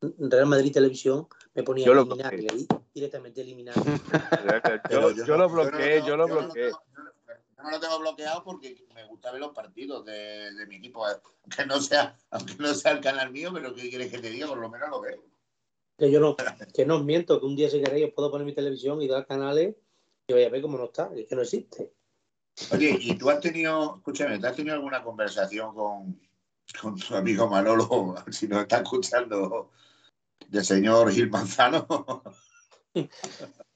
Real Madrid Televisión, me ponía Yo eliminar, le di directamente eliminar. Yo, yo lo bloqueé, no yo lo bloqueé. Yo no, yo no lo tengo bloqueado porque me gusta ver los partidos de, de mi equipo. eh. Que no sea, aunque no sea el canal mío, pero ¿qué quieres que te diga? Por lo menos lo veo. Que yo no, que no os miento, que un día si queréis os puedo poner mi televisión y dar canales y vais a ver cómo no está, es que no existe. Oye, ¿y tú has tenido, escúchame, ¿tú has tenido alguna conversación con, con tu amigo Manolo, si nos está escuchando, del señor Gil Manzano?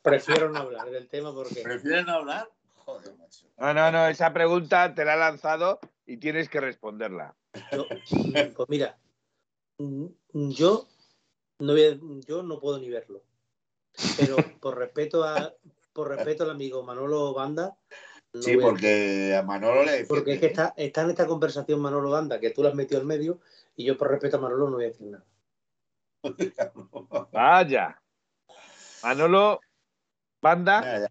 Prefiero no hablar del tema porque ¿Prefieren no hablar? Joder, macho. No, no, no, esa pregunta te la he lanzado y tienes que responderla. yo, mm, pues mira, mm, yo no voy a- yo no puedo ni verlo. Pero por respeto a por respeto al amigo Manolo Banda, no Sí, porque a Manolo le defiende. Porque es que está, está en esta conversación Manolo Banda, que tú la has metido al medio, y yo por respeto a Manolo no voy a decir nada. Vaya. Manolo, banda,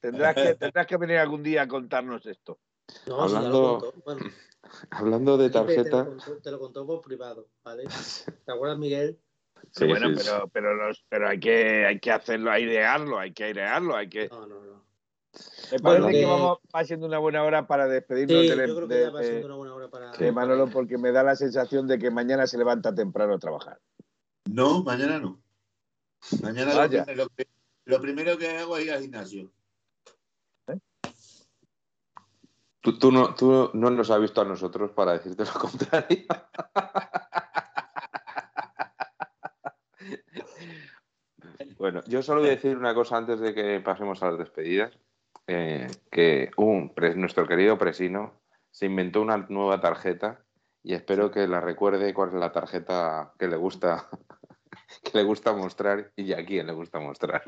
tendrás que, tendrás que venir algún día a contarnos esto. No, si Hablando- contó. Bueno, Hablando de Felipe te lo, tarjeta. contó, te lo contó por privado, ¿vale? ¿Te acuerdas, Miguel? Sí, bueno, sí, sí. pero, pero, los, pero hay que hay que hacerlo, airearlo, hay que airearlo, hay que. No, no, no. Me Bueno, parece que que- vamos va siendo una buena hora para despedirnos Sí, de, yo creo que de- ya va de- siendo una buena hora para. de Manolo porque me da la sensación de que mañana se levanta temprano a trabajar. No, mañana no. Mañana lo, Vaya. lo- lo primero que hago es ir al gimnasio. Tú, tú no, tú no nos has visto a nosotros para decirte lo contrario. bueno, yo solo voy a decir una cosa antes de que pasemos a las despedidas. Eh, que un, pre- nuestro querido Presino se inventó una nueva tarjeta y espero que la recuerde cuál es la tarjeta que le gusta que le gusta mostrar y a quién le gusta mostrar.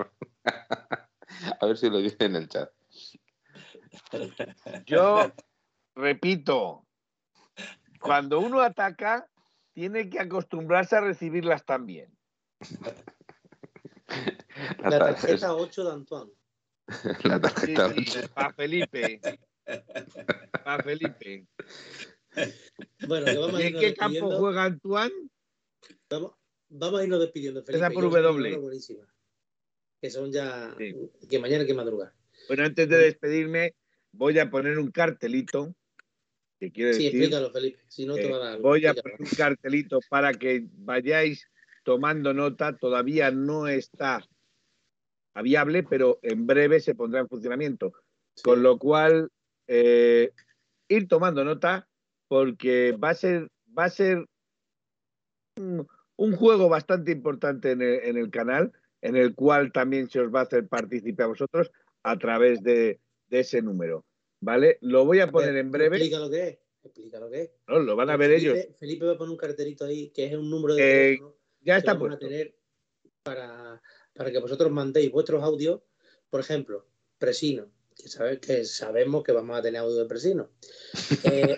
a ver si lo dice en el chat. Yo repito, cuando uno ataca, tiene que acostumbrarse a recibirlas también. La, La tar- tarjeta 8 de Antoine. la tarjeta Sí, sí, para Felipe. Para Felipe. Bueno, que vamos a ¿Y en irnos qué campo despidiendo. juega Antoine? Vamos, vamos a irnos despidiendo. Felipe. Esa por W. Que son ya. Sí. Que mañana hay que madrugar. Bueno, antes de despedirme, voy a poner un cartelito que quiere Sí, decir explícalo, Felipe. Si no te Eh, va a dar. voy a poner un cartelito para que vayáis tomando nota. Todavía no está viable, pero en breve se pondrá en funcionamiento. Sí. Con lo cual, eh, ir tomando nota porque va a ser, va a ser un, un juego bastante importante en el, en el canal, en el cual también se os va a hacer partícipe a vosotros a través de, de ese número. ¿Vale? Lo voy a poner en breve. Explica lo que es. Explica lo que es. ¿no? Lo van a ver Felipe, ellos. Felipe va a poner un cartelito ahí que es un número de Eh, Ya que está vamos a puesto. tener para, para que vosotros mandéis vuestros audios. Por ejemplo, Presino, que, sabe, que sabemos que vamos a tener audio de Presino. Eh,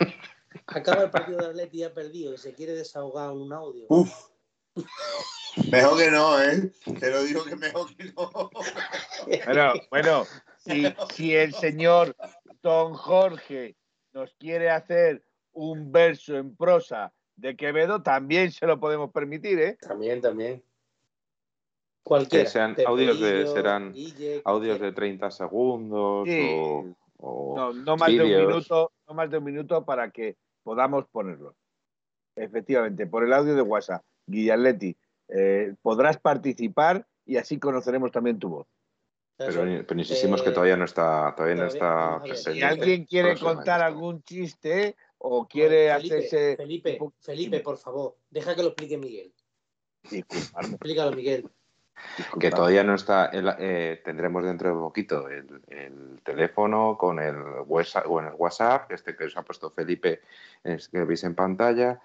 acaba el partido de Atleti y ha perdido y se quiere desahogar en un audio. Uf. Mejor que no, ¿eh? Te lo digo que mejor que no. Bueno, bueno, si, si el señor Don Jorge nos quiere hacer un verso en prosa de Quevedo, también se lo podemos permitir, ¿eh? También, también. Cualquiera. Que sean audios de- serán Guille, Audios de 30 segundos Sí. o, o No, no más de un minuto, no más de un minuto para que podamos ponerlo. Efectivamente, por el audio de WhatsApp, Guillaletti, eh, podrás participar y así conoceremos también tu voz. Pero, pero insistimos que Eh, todavía no está, todavía no está presente. Si alguien quiere contar algún chiste o quiere Felipe, hacerse... Felipe, Felipe, por favor, deja que lo explique Miguel. Disculpadme, Explícalo, Miguel. Que todavía no está, el- eh, tendremos dentro de poquito el, el teléfono con el WhatsApp, bueno, el WhatsApp, este que os ha puesto Felipe, que veis en pantalla,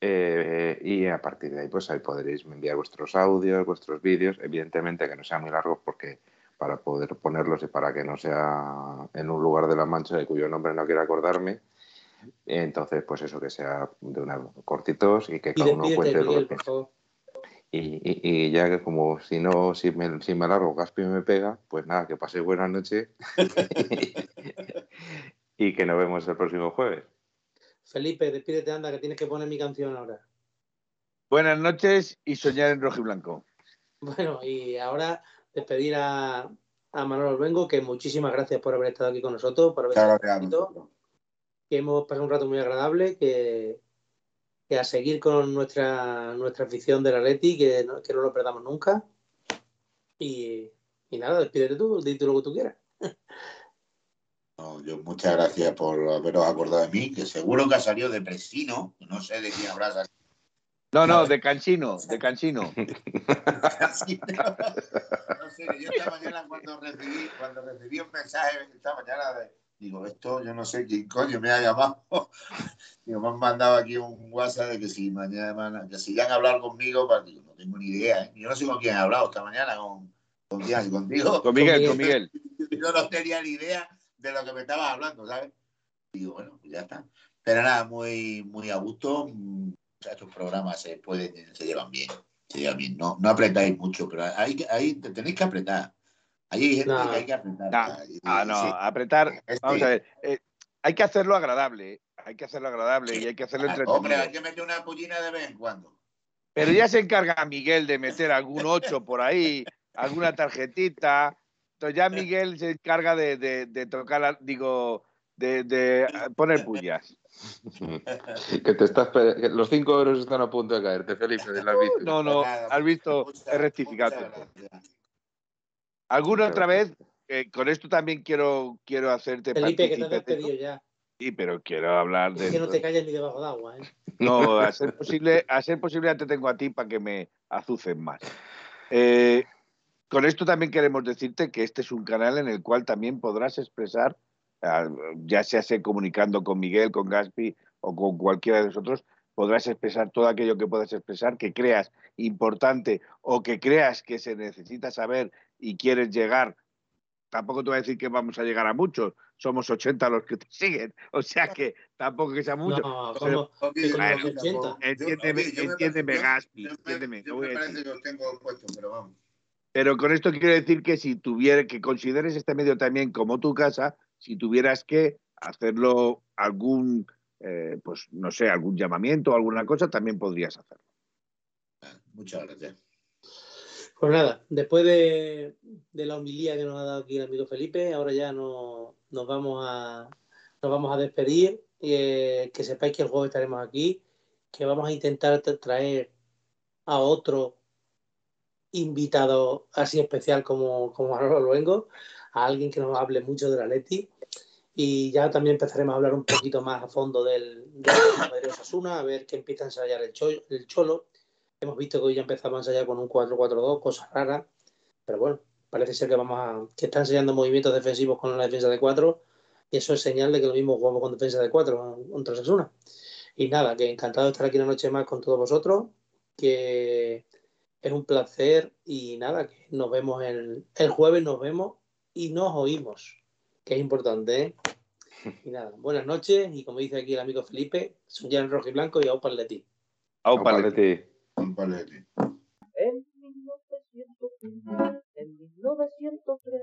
eh, y a partir de ahí, pues ahí podréis enviar vuestros audios, vuestros vídeos, evidentemente que no sean muy largos porque para poder ponerlos y para que no sea en un lugar de la mancha de cuyo nombre no quiero acordarme, entonces pues eso que sea de una cortitos y que cada uno cuente lo que Miguel, piensa. por favor. Y, y- y ya que como si no, si me, si me largo, Gaspi me pega, pues nada, que paséis buena noche y que nos vemos el próximo jueves. Felipe, despídete, anda, que tienes que poner mi canción ahora. Buenas noches y soñar en rojo y blanco. Bueno, y ahora despedir a, a Manuel Olvengo, que muchísimas gracias por haber estado aquí con nosotros, por haber Claro estado que hemos pasado un rato muy agradable, que, que a seguir con nuestra, nuestra afición del Atleti, que no, que no lo perdamos nunca. Y, y nada, despídete tú, di tú lo que tú quieras. No, yo muchas gracias por haberos acordado de mí, que seguro que ha salido de Presino, no sé de quién habrá salido. No, no, de Canchino, de Canchino. No sé, yo esta mañana cuando recibí, cuando recibí un mensaje esta mañana de, digo, esto yo no sé quién coño me ha llamado. Digo, me han mandado aquí un WhatsApp de que si mañana, que si ya han hablado conmigo, pues, digo, no tengo ni idea, ¿eh? Yo no sé con quién he hablado esta mañana, con, con quién, contigo. Con Miguel, con Miguel. Yo no tenía ni idea de lo que me estabas hablando, ¿sabes? Digo, bueno, pues ya está. Pero nada, muy, muy a gusto. Estos programas se pueden, se llevan bien. Se llevan bien. No, no apretáis mucho, pero ahí, ahí te tenéis que apretar. Ahí hay gente No. que hay que apretar. No. Ah, no, sí. apretar. Este- Vamos a ver. eh, hay que hacerlo agradable. ¿eh? Hay que hacerlo agradable y hay que hacerlo Ah, entretenido. Hombre, hay que meter una pollina de vez en cuando. Pero ya se encarga Miguel de meter algún 8 por ahí, alguna tarjetita. Entonces ya Miguel se encarga de, de- de tocar, la- digo, de, de poner pullas. Que te estás, que los 5 euros están a punto de caerte, Felipe, de las bicis. No, no, has visto, he rectificado. ¿Alguna otra vez? Eh, con esto también quiero, quiero hacerte Felipe, que te has esto. ya. Sí, pero quiero hablar Es de. que no te calles ni debajo de agua, ¿eh? No, a ser posible, a ser posible ya te tengo a ti para que me azucen más. Eh, con esto también queremos decirte que este es un canal en el cual también podrás expresar, ya sea sea comunicando con Miguel, con Gaspi o con cualquiera de nosotros, podrás expresar todo aquello que puedas expresar, que creas importante o que creas que se necesita saber y quieres llegar. Tampoco te voy a decir que vamos a llegar a muchos, somos 80 los que te siguen, o sea que tampoco que sea mucho. No, pero- con yo- los 80. yo- Entiéndeme, me entiéndeme, Gaspi, yo me- entiéndeme, yo me parece que os tengo puesto, pero vamos. Pero con esto quiero decir que si tuviera, que consideres este medio también como tu casa, si tuvieras que hacerlo algún, eh, pues no sé, algún llamamiento o alguna cosa, también podrías hacerlo. Muchas gracias. Pues nada, después de, la homilía que nos ha dado aquí el amigo Felipe, ahora ya no, nos vamos a nos vamos a despedir eh, que sepáis que el jueves estaremos aquí, que vamos a intentar tra- traer a otro invitado así especial como, como Manolo Luengo, a alguien que nos hable mucho de la Leti. Y ya también empezaremos a hablar un poquito más a fondo del, del Madrid Osasuna, a ver que empieza a ensayar el, cho- el Cholo. Hemos visto que hoy ya empezamos a ensayar con un 4-4-2, cosas raras. Pero bueno, parece ser que vamos a, que está ensayando movimientos defensivos con la defensa de 4 y eso es señal de que lo mismo jugamos con defensa de 4 contra Osasuna. Y nada, que encantado de estar aquí una noche más con todos vosotros, que es un placer y nada, que nos vemos el, el jueves, nos vemos y nos oímos, que es importante, ¿eh? Y nada, buenas noches y como dice aquí el amigo Felipe, soñar en rojo y blanco y a para el Au, Un palete. En 1903, en 1903,